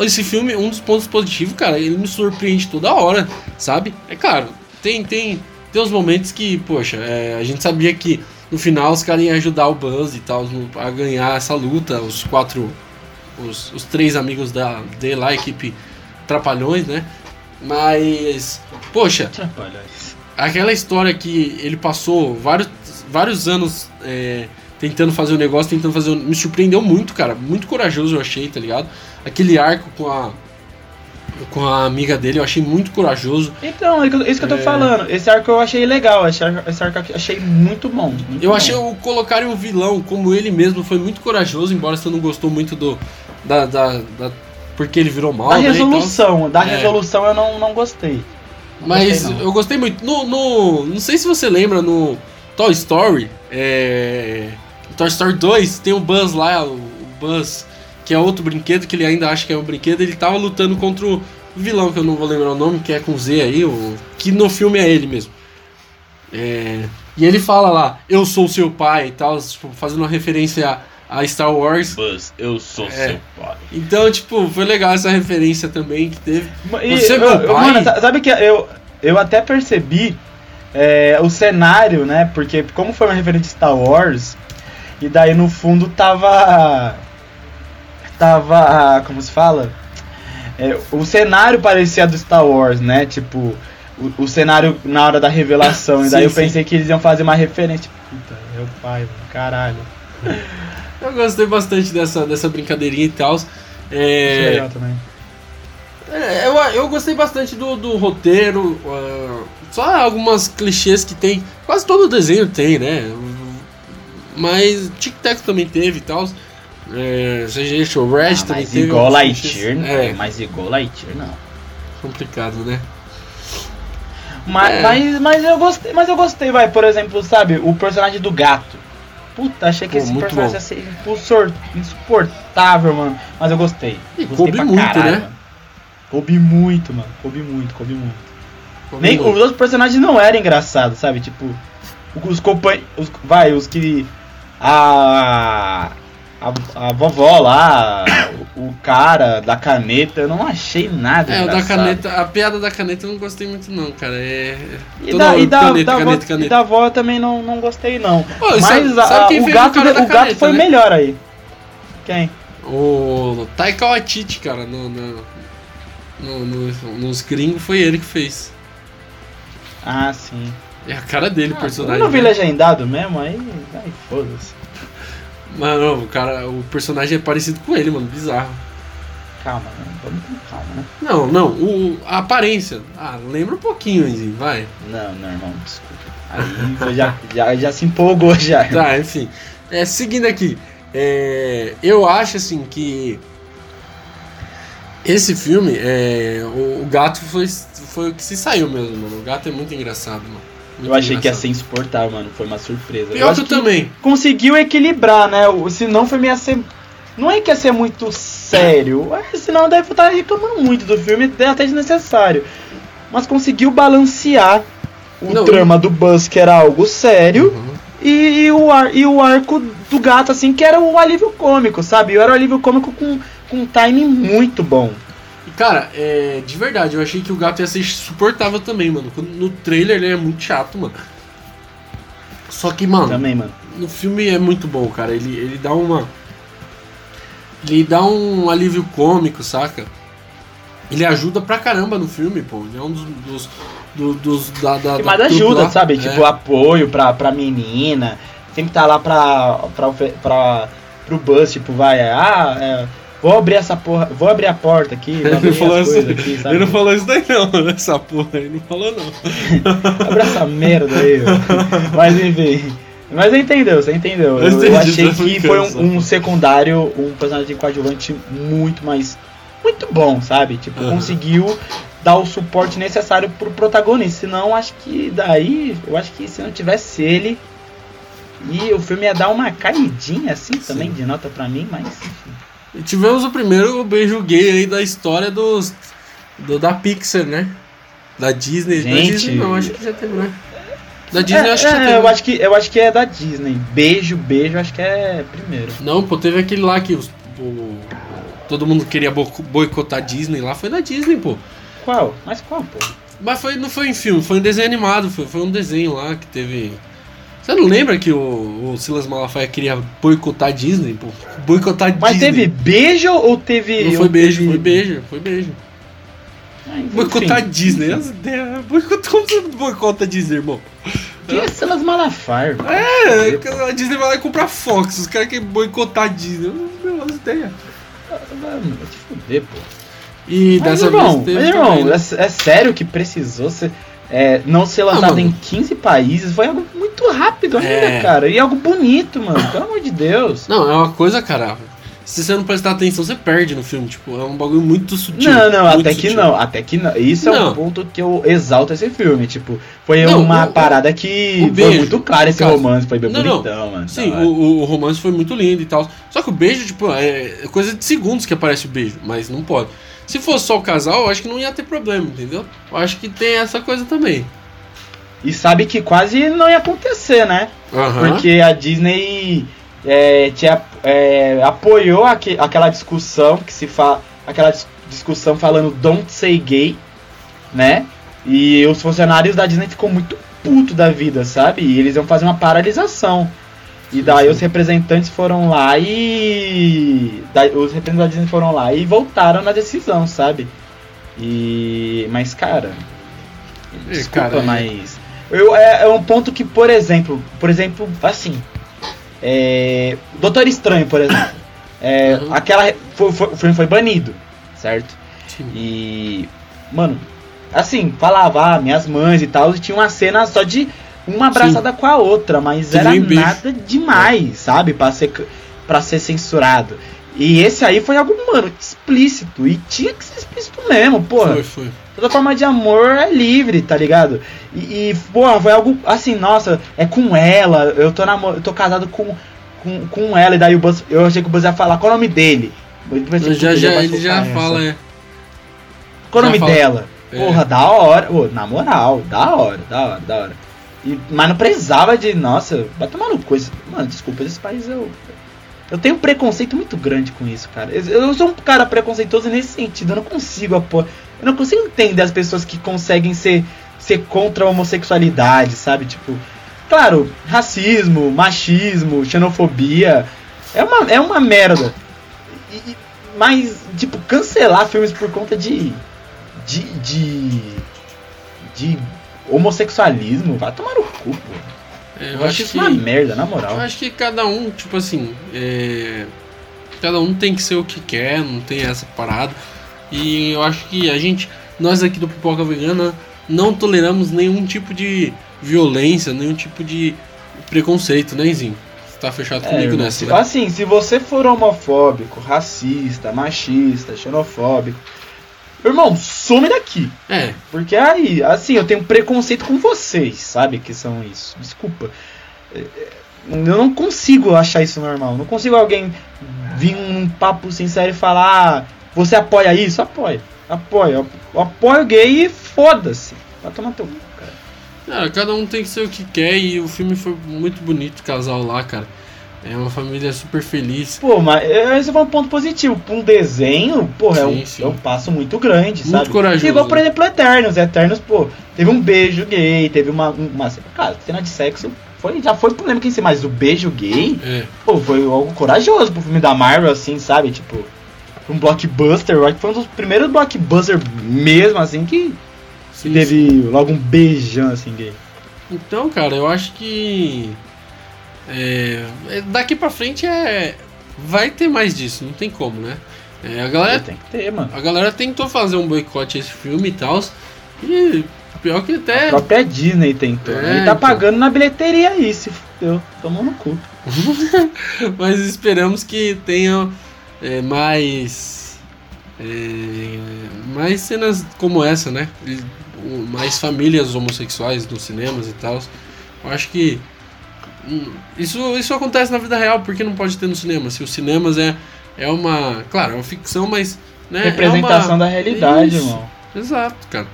Esse filme, um dos pontos positivos, cara, ele me surpreende toda hora, sabe? É claro, tem tem tem uns momentos que, poxa, é, a gente sabia que no final os caras iam ajudar o Buzz e tal a ganhar essa luta, os quatro, os, os três amigos da de lá, equipe Trapalhões, né? Mas, poxa, Trapalhões. aquela história que ele passou vários, vários anos é, tentando fazer o negócio, tentando fazer. o- Me surpreendeu muito, cara. Muito corajoso eu achei, tá ligado? Aquele arco com a. Com a amiga dele, eu achei muito corajoso. Então, é isso que eu tô É. falando. Esse arco eu achei legal. Esse arco, esse arco eu achei muito bom. muito Eu bom. achei o colocarem o vilão como ele mesmo foi muito corajoso, embora você não gostou muito do. Da. da, da- porque ele virou mal. Da né, resolução, da É. resolução eu não, não gostei. Não Mas gostei, não. eu gostei muito. No, no- não sei se você lembra, no Toy Story, é, Toy Story 2, tem o Buzz lá, o Buzz, que é outro brinquedo, que ele ainda acha que é um brinquedo, ele tava lutando contra o, vilão que eu não vou lembrar o nome, que é com Z aí, o, que no filme é ele mesmo. É, e ele fala lá, eu sou seu pai e tal, tipo, fazendo uma referência a, a Star Wars. Buzz, eu sou É. seu pai. Então, tipo, foi legal essa referência também que teve. E, Você é meu eu- eu- pai? Mano, sa- sabe que eu, eu até percebi é, o cenário, né? Porque como foi uma referência de Star Wars, e daí no fundo tava. Tava. Como se fala? É, o cenário parecia do Star Wars, né? Tipo, o, o cenário na hora da revelação. E daí Sim, eu sim. pensei que eles iam fazer uma referência. Tipo, puta, meu pai, mano, caralho. Eu gostei bastante dessa, dessa brincadeirinha e tal. É É, legal também. é, eu, eu gostei bastante do, do roteiro. ah, só algumas clichês que tem. Quase todo desenho tem, né? Mas Tic Tac também teve e tal. É, CG Show Red Ah, também mas teve. igual Lightyear. É, Mas igual Lightyear, não. complicado, né? Mas, É. mas, mas eu gostei, mas eu gostei, vai, por exemplo, sabe, o personagem do gato. Puta, achei que Pô, esse muito personagem bom. ia ser insuportável, mano. Mas eu gostei. E gostei coube pra muito, caralho, né? mano. Coube muito, mano. Coube muito, coube muito. Como Nem, não? os outros personagens não eram engraçados, sabe? Tipo, os companheiros. Vai, os que. A. A, a vovó lá, o, cara da caneta, eu não achei nada. É, o da caneta, a piada da caneta eu não gostei muito não, cara. É. E da, e da, caneta, da, caneta, avó, caneta. e da avó eu também não, não gostei, não. Pô, Mas sabe- a- sabe quem o, gato, o o gato caneta, foi né? melhor aí. Quem? O Taika Waititi, cara, no, no, no- no- nos gringos foi ele que fez. Ah, sim. É a cara dele, Ah, personagem. eu não vi né? legendado mesmo, aí, aí foda-se. Mas não, o cara, o personagem é parecido com ele, mano, bizarro. Calma, né? Vamos com calma, né? Não, não, o, a aparência. Ah, lembra um pouquinho, Enzinho, vai. Não, não, irmão, desculpa. Aí já, já, já se empolgou já. Tá, enfim. É, seguindo aqui. é, eu acho assim que esse filme, é, o, o gato foi, foi o que se saiu mesmo, mano. O gato é muito engraçado, mano. Eu achei que ia ser insuportável, mano. Foi uma surpresa. Eu Pior acho que eu também. conseguiu equilibrar, né? O- Senão o filme ia ser. Não é que ia ser muito sério. é, Senão deve estar reclamando muito do filme, até desnecessário. Mas conseguiu balancear o Não, trama do Buzz, que era algo sério, Uhum. e, e o ar, e o arco do gato, assim, que era o alívio cômico, sabe? Era o alívio cômico com, com um timing muito bom. E, Cara, é, de verdade, eu achei que o gato ia ser insuportável também, mano. No trailer ele é muito chato, mano. Só que, mano, Também, mano. no filme é muito bom, cara. Ele, ele dá uma. Ele dá um alívio cômico, saca? Ele ajuda pra caramba no filme, pô. Ele é um dos. dos, do- dos da, da, Que da ajuda, lá. sabe? É. Tipo, apoio pra, pra menina. Sempre tá lá pra, pra, pra, pro bus, tipo, vai, ah, é, vou abrir essa porra, vou abrir a porta aqui, Ele não, falou as isso, aqui, sabe? ele não falou isso daí não, essa porra aí, não falou não. Abre essa merda aí. Mas enfim. Mas você entendeu, você entendeu. Eu Eu, achei que foi um, um secundário, um personagem coadjuvante muito mais. Muito bom, sabe? Tipo, Aham. conseguiu dar o suporte necessário pro protagonista. Senão, acho que daí. Eu acho que se não tivesse ele. E o filme ia dar uma caidinha assim também Sim. de nota pra mim, mas. enfim. E tivemos o primeiro beijo gay aí da história dos. Do, da Pixar, né? Da Disney. da Gente. Disney não, acho que já teve, né? Da Disney É, acho que já é, teve. eu, acho que, eu acho que é da Disney. Beijo, beijo, acho que é primeiro. Não, pô, teve aquele lá que os, o- todo mundo queria bo- boicotar a Disney lá, foi da Disney, pô. Qual? Mas qual, pô? Mas foi, não foi em filme, foi em desenho animado, foi, foi um desenho lá que teve. Você não lembra que o, o Silas Malafaia queria boicotar a Disney, pô? Boicotar a Mas Disney. teve beijo ou teve. Não foi beijo, teve- foi beijo, foi beijo. Ah. Boicotar a Disney, as ideias. Boicotar, como você boicota a Disney, irmão? Que é Silas Malafaia? irmão? É, a Disney vai lá e comprar Fox, os caras querem boicotar a Disney. Meu, as ideias. Mano, vai te fuder, pô. E Mas, dessa irmão, vez teve mas, irmão né? é, é sério que precisou ser, é, não ser lançado mano. em 15 países? Foi algo muito rápido ainda, É. cara. E algo bonito, mano. Pelo amor de Deus. Não, é uma coisa, cara. Se você não prestar atenção, você perde no filme. Tipo, é um bagulho muito sutil. Não, não, até que sutil. não, até que não. Isso é Não. um ponto que eu exalto esse filme. Tipo, foi Não, uma o- parada que o foi beijo, muito claro esse caso. romance, foi bem Não, bonitão, mano. Sim, hora. o, o romance foi muito lindo e tal. Só que o beijo, tipo, é coisa de segundos que aparece o beijo, mas não pode. Se fosse só o casal, eu acho que não ia ter problema, entendeu? Eu acho que tem essa coisa também. E sabe que quase não ia acontecer, né? Aham. Porque a Disney é, tinha, é, apoiou aque- aquela discussão que se fala. Aquela dis- discussão falando don't say gay, né? E os funcionários da Disney ficou muito puto da vida, sabe? E eles iam fazer uma paralisação. E daí os representantes foram lá e. daí os representantes da Disney foram lá e voltaram na decisão, sabe? E. Mas, cara. Desculpa, cara, é- mas. Eu, é, é um ponto que, por exemplo, por exemplo, assim. É, Doutor Estranho, por exemplo. É, Uhum. Aquela. Foi, foi, o filme foi banido, certo? Sim. E. Mano, assim, falava, ah, minhas mães e tal, e tinha uma cena só de uma abraçada com a outra, mas era nada demais, sabe? Pra ser, pra ser censurado. E esse aí foi algo, mano, explícito. E tinha que ser explícito mesmo, porra. Foi, foi. Toda forma de amor é livre, tá ligado? E, e porra, foi algo assim, nossa, é com ela, eu tô, namor eu tô casado com, com, com ela, e daí o Buzz, eu achei que o Buzz ia falar, qual é o nome dele? Eu Já, ele já, ele já essa. fala, é. Qual é o nome fala. dela? É. Porra, da hora. Ô, na moral, da hora, da hora, da hora. E, mas não precisava de, nossa, vai tomar no coisa. Mano, desculpa, esse país eu. Eu tenho um preconceito muito grande com isso, cara. Eu, eu sou um cara preconceituoso nesse sentido. Eu não consigo apoiar. Eu não consigo entender as pessoas que conseguem ser, ser contra a homossexualidade, sabe? Tipo, claro, racismo, machismo, xenofobia. É uma, é uma merda. E- e- mas, tipo, cancelar filmes por conta de. de. de. de homossexualismo, vai tomar no cu, pô. É, Eu, acho isso uma merda, na Eu moral. acho que cada um, tipo assim, é, cada um tem que ser o que quer, não tem essa parada. E eu acho que a gente, nós aqui do Pipoca Vegana, não toleramos nenhum tipo de violência, nenhum tipo de preconceito, né, Zinho? Você tá fechado É, comigo irmão, nessa, né? Assim, se você for homofóbico, racista, machista, xenofóbico, irmão, some daqui. É, Porque aí, assim, eu tenho preconceito com vocês, sabe? Que são isso. Desculpa. É, é, Eu não consigo achar isso normal. Não consigo alguém vir num papo sincero e falar: ah, você apoia isso? Apoia. Apoia. Eu apoio gay e foda-se. Vai tomar teu cara. cara, cada um tem que ser o que quer e o filme foi muito bonito, o casal lá, cara. É uma família super feliz. Pô, mas esse foi um ponto positivo. Pra um desenho, porra, é, Sim, um, sim. é um passo muito grande, Muito sabe? corajoso, Igual, por exemplo, Eternos. Eternos, pô, teve um beijo gay, teve uma. uma cara, cena de sexo foi, já foi polêmica em si, mas o beijo gay, É, pô, foi algo corajoso pro filme da Marvel, assim, sabe? Tipo, um blockbuster, eu acho que foi um dos primeiros blockbusters mesmo, assim, que sim, teve logo um beijão, assim, gay. Então, cara, eu acho que. É, é, daqui pra frente é. Vai ter mais disso, não tem como, né? É, a, galera, Tem que ter, mano. a galera tentou fazer um boicote a esse filme e tal. E pior que até. A própria Disney tentou, É, né? E tá então. pagando na bilheteria aí, se fudeu. Tomou no cu. Mas esperamos que tenha é, mais. é, mais cenas como essa, né? Mais famílias homossexuais nos cinemas e tal. Eu acho que. Hum, Isso, isso acontece na vida real, porque não pode ter no cinema? Se os cinemas é, é uma. Claro, é uma ficção, mas. Né, Representação é uma, da realidade, Isso. irmão. Exato, cara.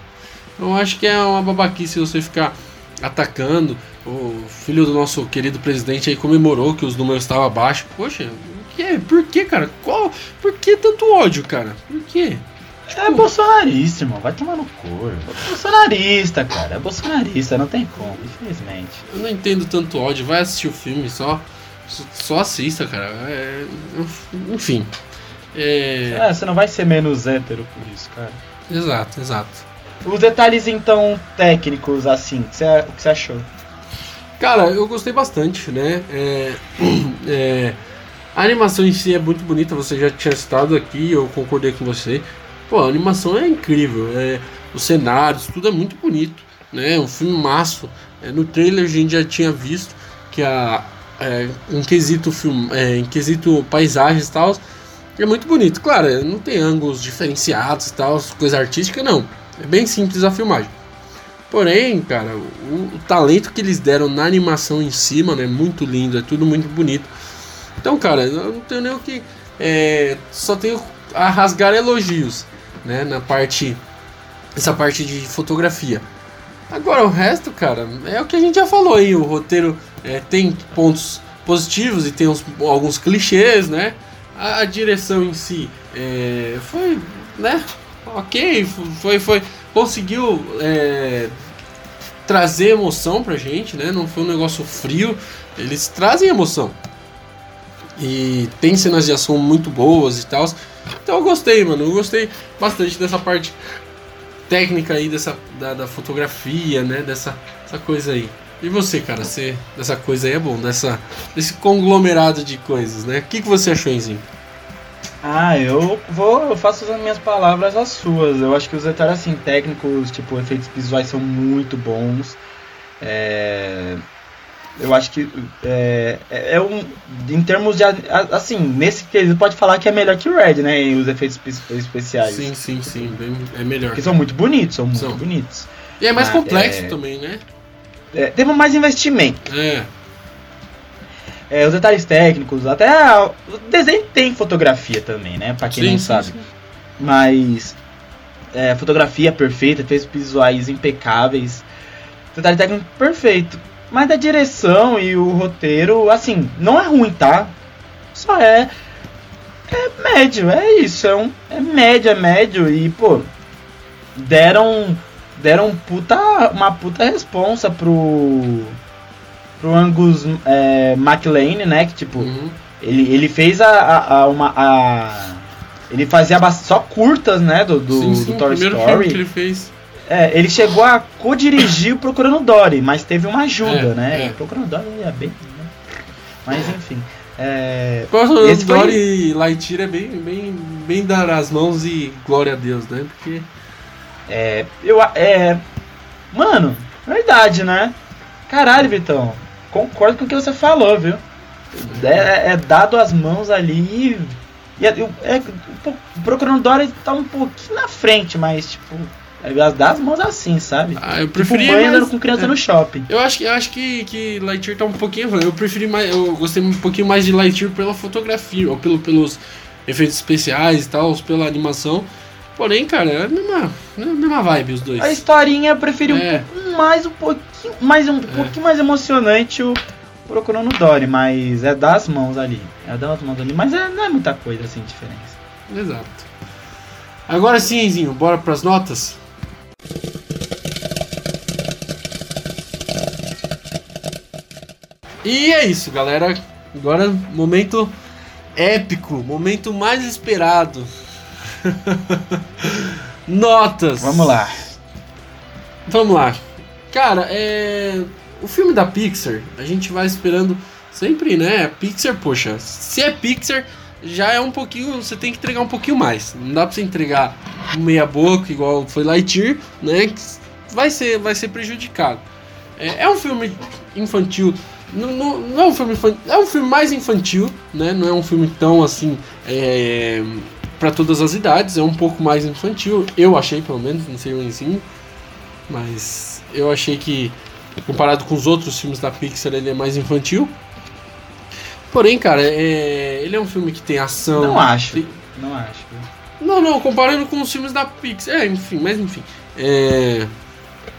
Eu acho que é uma babaquice você ficar atacando. O filho do nosso querido presidente aí comemorou que os números estavam abaixo. Poxa, o que é? Por que, cara? Qual? Por que tanto ódio, cara? Por quê? É bolsonarista, irmão. Vai tomar no cu. É bolsonarista, cara. É bolsonarista, não tem como, infelizmente. Eu não entendo tanto ódio. Vai assistir o filme, só, só, assista, cara. É, enfim. É, É, você não vai ser menos hétero por isso, cara. exato, exato. Os detalhes, então, técnicos, assim, o que você, o que você achou? Cara, eu gostei bastante, né? É, é, a animação em si é muito bonita, você já tinha citado aqui, eu concordei com você. Pô, a animação é incrível, é, os cenários, tudo é muito bonito, né? Um filme maço. É, no trailer a gente já tinha visto que a, é, quesito film, é, quesito paisagens e tal, é muito bonito. Claro, não tem ângulos diferenciados e tal, coisa artística, não. É bem simples a filmagem. Porém, cara, o, o talento que eles deram na animação em cima, né, é muito lindo, é tudo muito bonito. Então, cara, eu não tenho nem o que. é, só tenho a rasgar elogios, né? Na parte. Essa parte de fotografia. Agora o resto, cara, é o que a gente já falou aí. O roteiro é, tem pontos positivos e tem uns, alguns clichês, né? A, a direção em si é, foi, né? Ok, foi, foi, conseguiu é, trazer emoção pra gente, né? Não foi um negócio frio. Eles trazem emoção. E tem cenas de ação muito boas e tal. Então eu gostei, mano. Eu gostei bastante dessa parte técnica aí, dessa, da, da fotografia, né? Dessa, dessa coisa aí. E você, cara, você, dessa coisa aí é bom, dessa, desse conglomerado de coisas, né? O que, que você achou, Enzinho? Ah, eu vou, eu faço as minhas palavras as suas. Eu acho que os detalhes assim técnicos, tipo efeitos visuais são muito bons. É, eu acho que é, é, é um, em termos de assim nesse quesito pode falar que é melhor que o Red, né? Os efeitos especiais. Sim, sim, sim, bem, é melhor. Que são muito bonitos, são muito são. bonitos. E é mais ah, complexo é, também, né? É, teve mais investimento. É. É, os detalhes técnicos, até o desenho tem fotografia também, né? Pra quem sim, não sim, sabe. Sim. Mas é, fotografia perfeita, efeitos visuais impecáveis, detalhe técnico perfeito. Mas a direção e o roteiro, assim, não é ruim, tá? Só é. É médio, é isso. É, um, é médio, é médio. E, pô, deram. Deram puta, uma puta responsa pro. Pro Angus é, McLean, né? Que, tipo, uhum. ele, ele fez a, a, a uma. A, ele fazia só curtas, né? Do, do, sim, sim, do Toy Story. que ele fez. É, ele chegou a co-dirigir o Procurando Dory, mas teve uma ajuda, é, né? É. Procurando Dory é bem. Né? Mas enfim. É, Procurando esse Dory e Lightyear é bem, bem, bem dar as mãos e glória a Deus, né? Porque. É. Eu. É. Mano, verdade, né? Caralho, Vitão. Concordo com o que você falou, viu? É, é dado as mãos ali e. É, é, o Procurando Dory tá um pouquinho na frente, mas tipo Dá as mãos assim, sabe? Ah, eu preferi. Tipo, mãe com criança é. no shopping. Eu acho, eu acho que, que Lightyear tá um pouquinho. Eu preferi mais. Eu gostei um pouquinho mais de Lightyear pela fotografia, ou pelo, pelos efeitos especiais e tal, pela animação. Porém, cara, é a mesma, é a mesma vibe os dois. A historinha eu preferi é. um mais, um pouquinho mais, um é. pouquinho mais emocionante o Procurando Dory, mas é das mãos ali. É das mãos ali, mas é, não é muita coisa assim, diferença. Exato. Agora sim, Zinho, bora pras notas? E é isso, galera. Agora, momento épico, momento mais esperado. Notas. Vamos lá. Vamos lá. Cara, é. O filme da Pixar, a gente vai esperando sempre, né? Pixar, poxa, se é Pixar, já é um pouquinho. Você tem que entregar um pouquinho mais. Não dá pra você entregar meia boca, igual foi Lightyear, né? Vai ser, vai ser prejudicado. É, é um filme infantil não, não, não, é um filme infantil, é um filme mais infantil, né? Não é um filme tão assim é, para todas as idades, é um pouco mais infantil. Eu achei, pelo menos, não sei o ensino, mas eu achei que comparado com os outros filmes da Pixar, ele é mais infantil. Porém, cara, é, ele é um filme que tem ação. Não acho. Tem... Não acho. Não, não, comparando com os filmes da Pixar. É, enfim, mas enfim. É...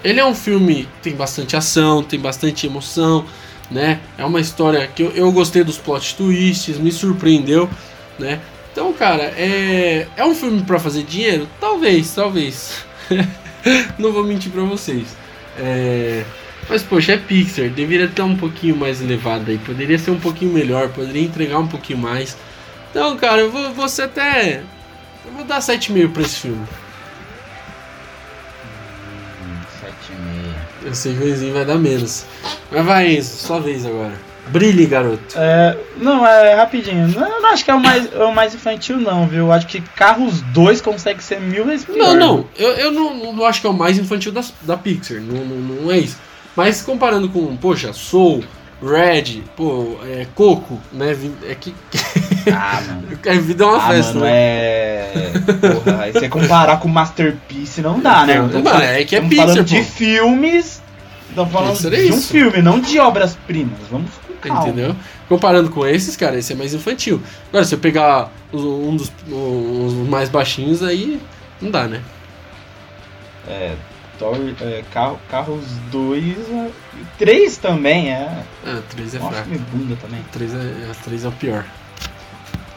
Ele é um filme que tem bastante ação, tem bastante emoção, né? É uma história que eu, eu gostei dos plot twists, me surpreendeu, né? Então, cara, é, é um filme para fazer dinheiro? Talvez, talvez. Não vou mentir pra vocês. É, mas, poxa, é Pixar, deveria estar um pouquinho mais elevado aí, poderia ser um pouquinho melhor, poderia entregar um pouquinho mais. Então, cara, eu vou, vou ser até. Eu vou dar 7,5 pra esse filme. Eu sei que o Enzinho vai dar menos. Mas vai, Enzo, sua vez agora. Brilhe, garoto. É, não, é rapidinho. Não, não acho que é o mais, é o mais infantil, não, viu? Acho que Carros 2 consegue ser mil vezes pior. Não, não. Eu, eu não, não acho que é o mais infantil da, da Pixar. Não, não, não é isso. Mas comparando com, poxa, Soul, Red, pô, é, Coco, né? É que. Ah, mano. A vida é uma ah, festa, mano, né? É. Porra, aí você comparar com Masterpiece não dá, né? Não, mano, é que é Pixar. falando de filmes. Estamos falando é de um filme, não de obras-primas. Vamos calma. Entendeu? Comparando com esses, cara, esse é mais infantil. Agora, se eu pegar um dos mais baixinhos, aí Não dá, né? É, Thor, é, carro, Carros 2, 3 também, é. Ah, 3 é Nossa, fraco. me bunda também. 3 é, 3 é o pior.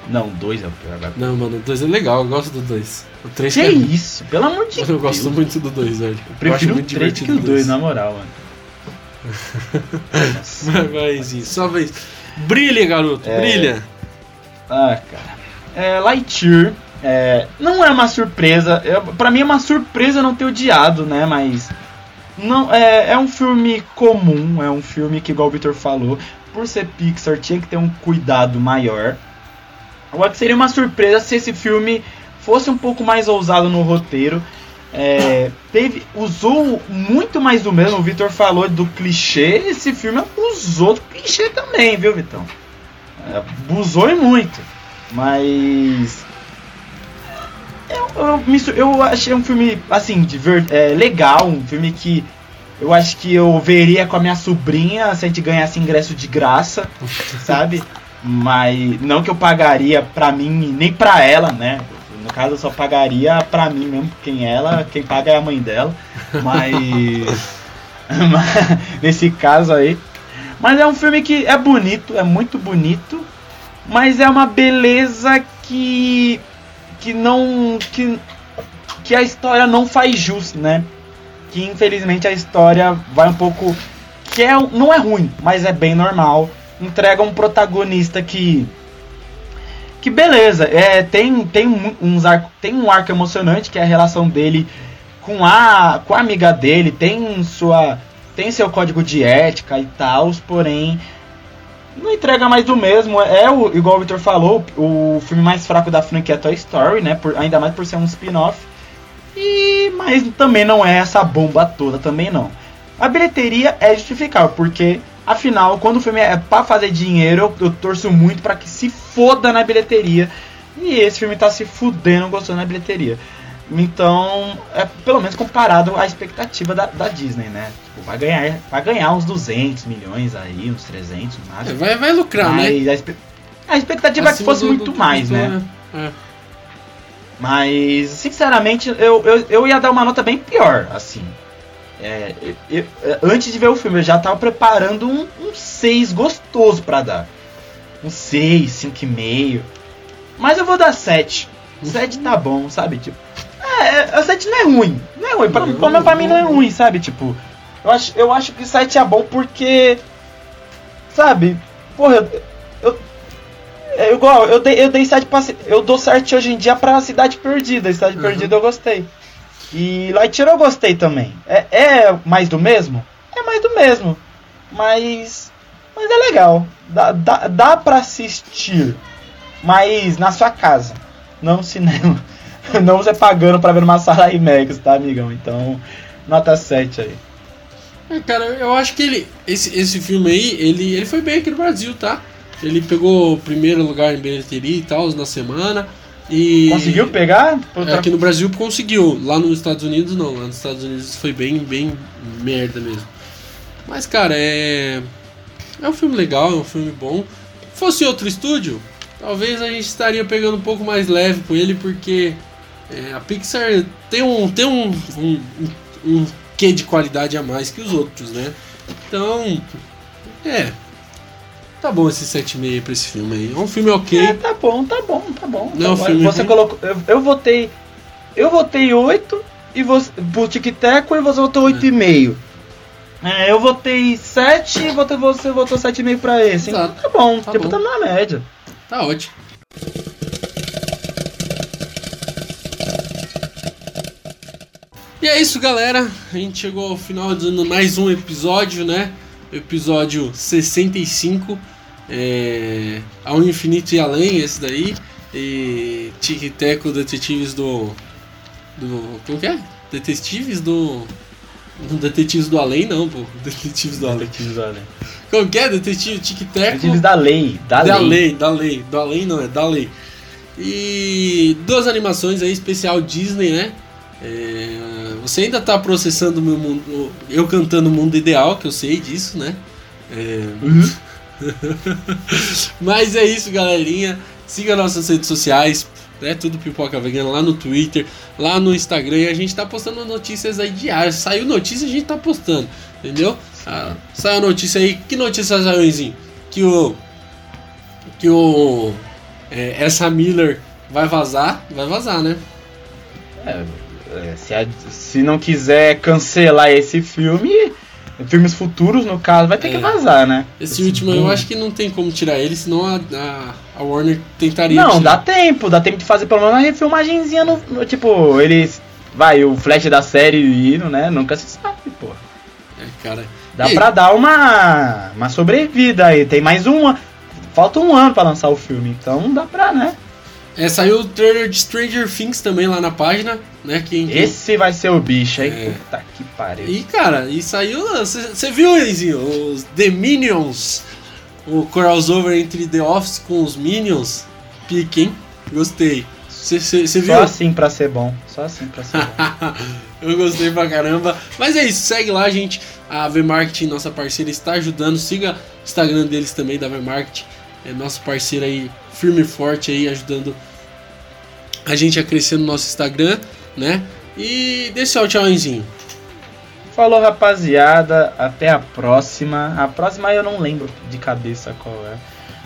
Não, 2 é o pior. Agora. Não, mano, o 2 é legal, eu gosto do 2. O 3 Que é isso? Pelo amor de Eu Deus. gosto muito do 2, velho. Eu prefiro o 3 que o 2, na moral, mano. Nossa. Vai, Zinho, só vez. Brilha, garoto, É. brilha. Ah, cara. É, Lightyear é, não é uma surpresa. É, pra mim é uma surpresa não ter odiado, né? Mas. Não, é, é um filme comum, é um filme que, igual o Victor falou, por ser Pixar, tinha que ter um cuidado maior. Que seria uma surpresa se esse filme fosse um pouco mais ousado no roteiro. É, teve, usou muito mais do mesmo. O Victor falou do clichê. Esse filme usou do clichê também, viu, Vitão? É, abusou e muito. Mas. Eu, eu, eu achei um filme, assim, diver, é, legal. Um filme que eu acho que eu veria com a minha sobrinha se a gente ganhasse ingresso de graça, sabe? Mas não que eu pagaria pra mim nem pra ela, né? No caso, eu só pagaria pra mim mesmo, quem ela, quem paga é a mãe dela. Mas nesse caso aí. Mas é um filme que é bonito, é muito bonito. Mas é uma beleza que. Que não. que. que a história não faz jus, né? Que infelizmente a história vai um pouco. que é, não é ruim, mas é bem normal. Entrega um protagonista que. Que beleza, é, tem, tem, uns arco, tem um arco emocionante que é a relação dele com a, com a amiga dele, tem sua. tem seu código de ética e tal, porém não entrega mais do mesmo. É o, igual o Victor falou, o filme mais fraco da franquia é Toy Story, né? Por, ainda mais por ser um spin-off. E mas também não é essa bomba toda, também não. A bilheteria é justificável, porque afinal, quando o filme é pra fazer dinheiro, eu, eu torço muito pra que se foda na bilheteria. E esse filme tá se fudendo gostando na bilheteria. Então, é pelo menos comparado à expectativa da, da Disney, né? Tipo, vai ganhar, vai ganhar uns 200 milhões aí, uns 300, no máximo. vai, vai lucrar, né? A, a expectativa é que fosse do- muito do- mais, do- né? é. Mas, sinceramente, eu, eu, eu ia dar uma nota bem pior, assim. É, eu- eu- antes de ver o filme, eu já tava preparando um, um 6 gostoso pra dar. Um 6, 5,5. Mas eu vou dar 7. 7 tá bom, sabe? Tipo, é, é, a 7 não é ruim. Não é ruim. Pra, pelo menos pra mim não é não. ruim, sabe? Tipo, eu acho, eu acho que 7 é bom porque. Sabe? Porra, eu. eu é igual, eu dei, eu dei 7 pra. Eu dou 7 hoje em dia pra Cidade Perdida. Cidade Uhum. Perdida eu gostei. E Lightyear eu gostei também. É, é mais do mesmo? É mais do mesmo. Mas. Mas é legal. Dá, dá, dá pra assistir. Mas na sua casa. Não no cinema. Não você pagando pra ver numa sala IMAX, tá, amigão? Então, nota 7 aí. É, cara, eu acho que ele. Esse, esse filme aí, ele, ele foi bem aqui no Brasil, tá? Ele pegou o primeiro lugar em bilheteria e tal na semana. E. Conseguiu pegar? É, Aqui no Brasil conseguiu, lá nos Estados Unidos não, lá nos Estados Unidos foi bem, bem merda mesmo. Mas cara, é. É um filme legal, é um filme bom. Fosse outro estúdio, talvez a gente estaria pegando um pouco mais leve com ele, porque é, a Pixar tem um. tem um, um, um, um quê de qualidade a mais que os outros, né? Então. É. Tá bom esse 7,5 pra esse filme aí. É um filme ok. É, tá bom, tá bom, tá bom. Não, Tá bom. filme você ruim. colocou. Eu, eu votei. Eu votei 8 e você. Pro Tic Teco e você votou 8,5. É, eu votei 7 e você, votou 7,5 pra esse. Então Exato. tá bom, Tá tipo, bom. tá na média. Tá ótimo. E é isso, galera. A gente chegou ao final de mais um episódio, né? Episódio 65. É... Ao infinito e além, esse daí. E Tic Teco Detetives do. Do. Como que é? Detetives do. Detetives do Além, não, pô. Detetives do Além. Detetives da lei. Como que é? Detetive Tic Teco. Detetives da lei. Da, Da lei. lei, da lei. Do além não, é da lei. E duas animações aí, especial Disney, né? É, você ainda tá processando o meu mundo. Eu cantando o mundo ideal, que eu sei disso, né? É, Uhum. mas é isso, galerinha. Siga nossas redes sociais. né? Tudo Pipoca Vegana lá no Twitter, lá no Instagram. E a gente tá postando notícias aí diárias. Saiu notícia, a gente tá postando, entendeu? Ah, saiu a notícia aí. Que notícia saiu, Enzinho? Que o. Que o. É, essa Miller vai vazar. Vai vazar, né? É, é, se, a- se não quiser cancelar esse filme, filmes futuros, no caso, vai ter É. que vazar, né? Esse último eu acho que não tem como tirar ele, senão a, a, a Warner tentaria. Não, tirar. dá tempo, dá tempo de fazer pelo menos uma refilmagenzinha no, no- Tipo, eles. Vai, o flash da série indo, né? Nunca se sabe, pô. É, cara. Dá E- pra dar uma. uma sobrevida aí. Tem mais uma. Falta um ano pra lançar o filme, então dá pra, né? É, saiu o trailer de Stranger Things também lá na página, né? Quem, quem- Esse vai ser o bicho aí. É. Puta que pariu. E cara, e saiu. Você viu, Enzinho? Os The Minions. O crossover entre The Office com os Minions. Pique, hein? Gostei. Você viu? Só assim pra ser bom. Só assim pra ser bom. Eu gostei pra caramba. Mas é isso, segue lá, gente. A V-Marketing, nossa parceira, está ajudando. Siga o Instagram deles também, da V-Marketing. É nosso parceiro aí, firme e forte aí, ajudando a gente a crescer no nosso Instagram, né? E dê seu tchauzinho. Falou, rapaziada. Até a próxima. A próxima eu não lembro de cabeça qual é.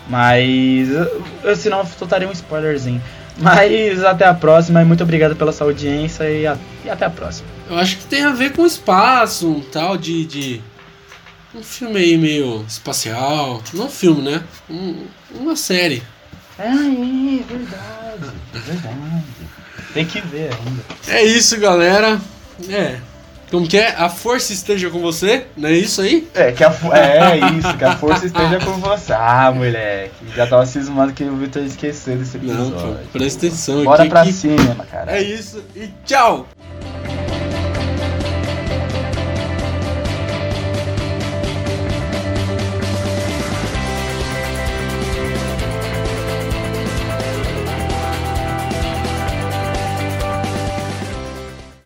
Mas. eu- Eu, senão eu soltaria um spoilerzinho. Mas até a próxima e muito obrigado pela sua audiência e, a- e até a próxima. Eu acho que tem a ver com espaço, um tal de. de um filme aí meio espacial. Não um filme, né? Um- uma série. É, é verdade. Verdade. Tem que ver ainda. É isso, galera. É. Como que é? A força esteja com você, não é isso aí? É, que a, fo- é isso, que a força esteja com você. Ah, moleque. Já tava cismando que o Victor esqueceu desse Não, episódio. pô, presta atenção Bora aqui. pra que- cinema, cara. É isso e tchau!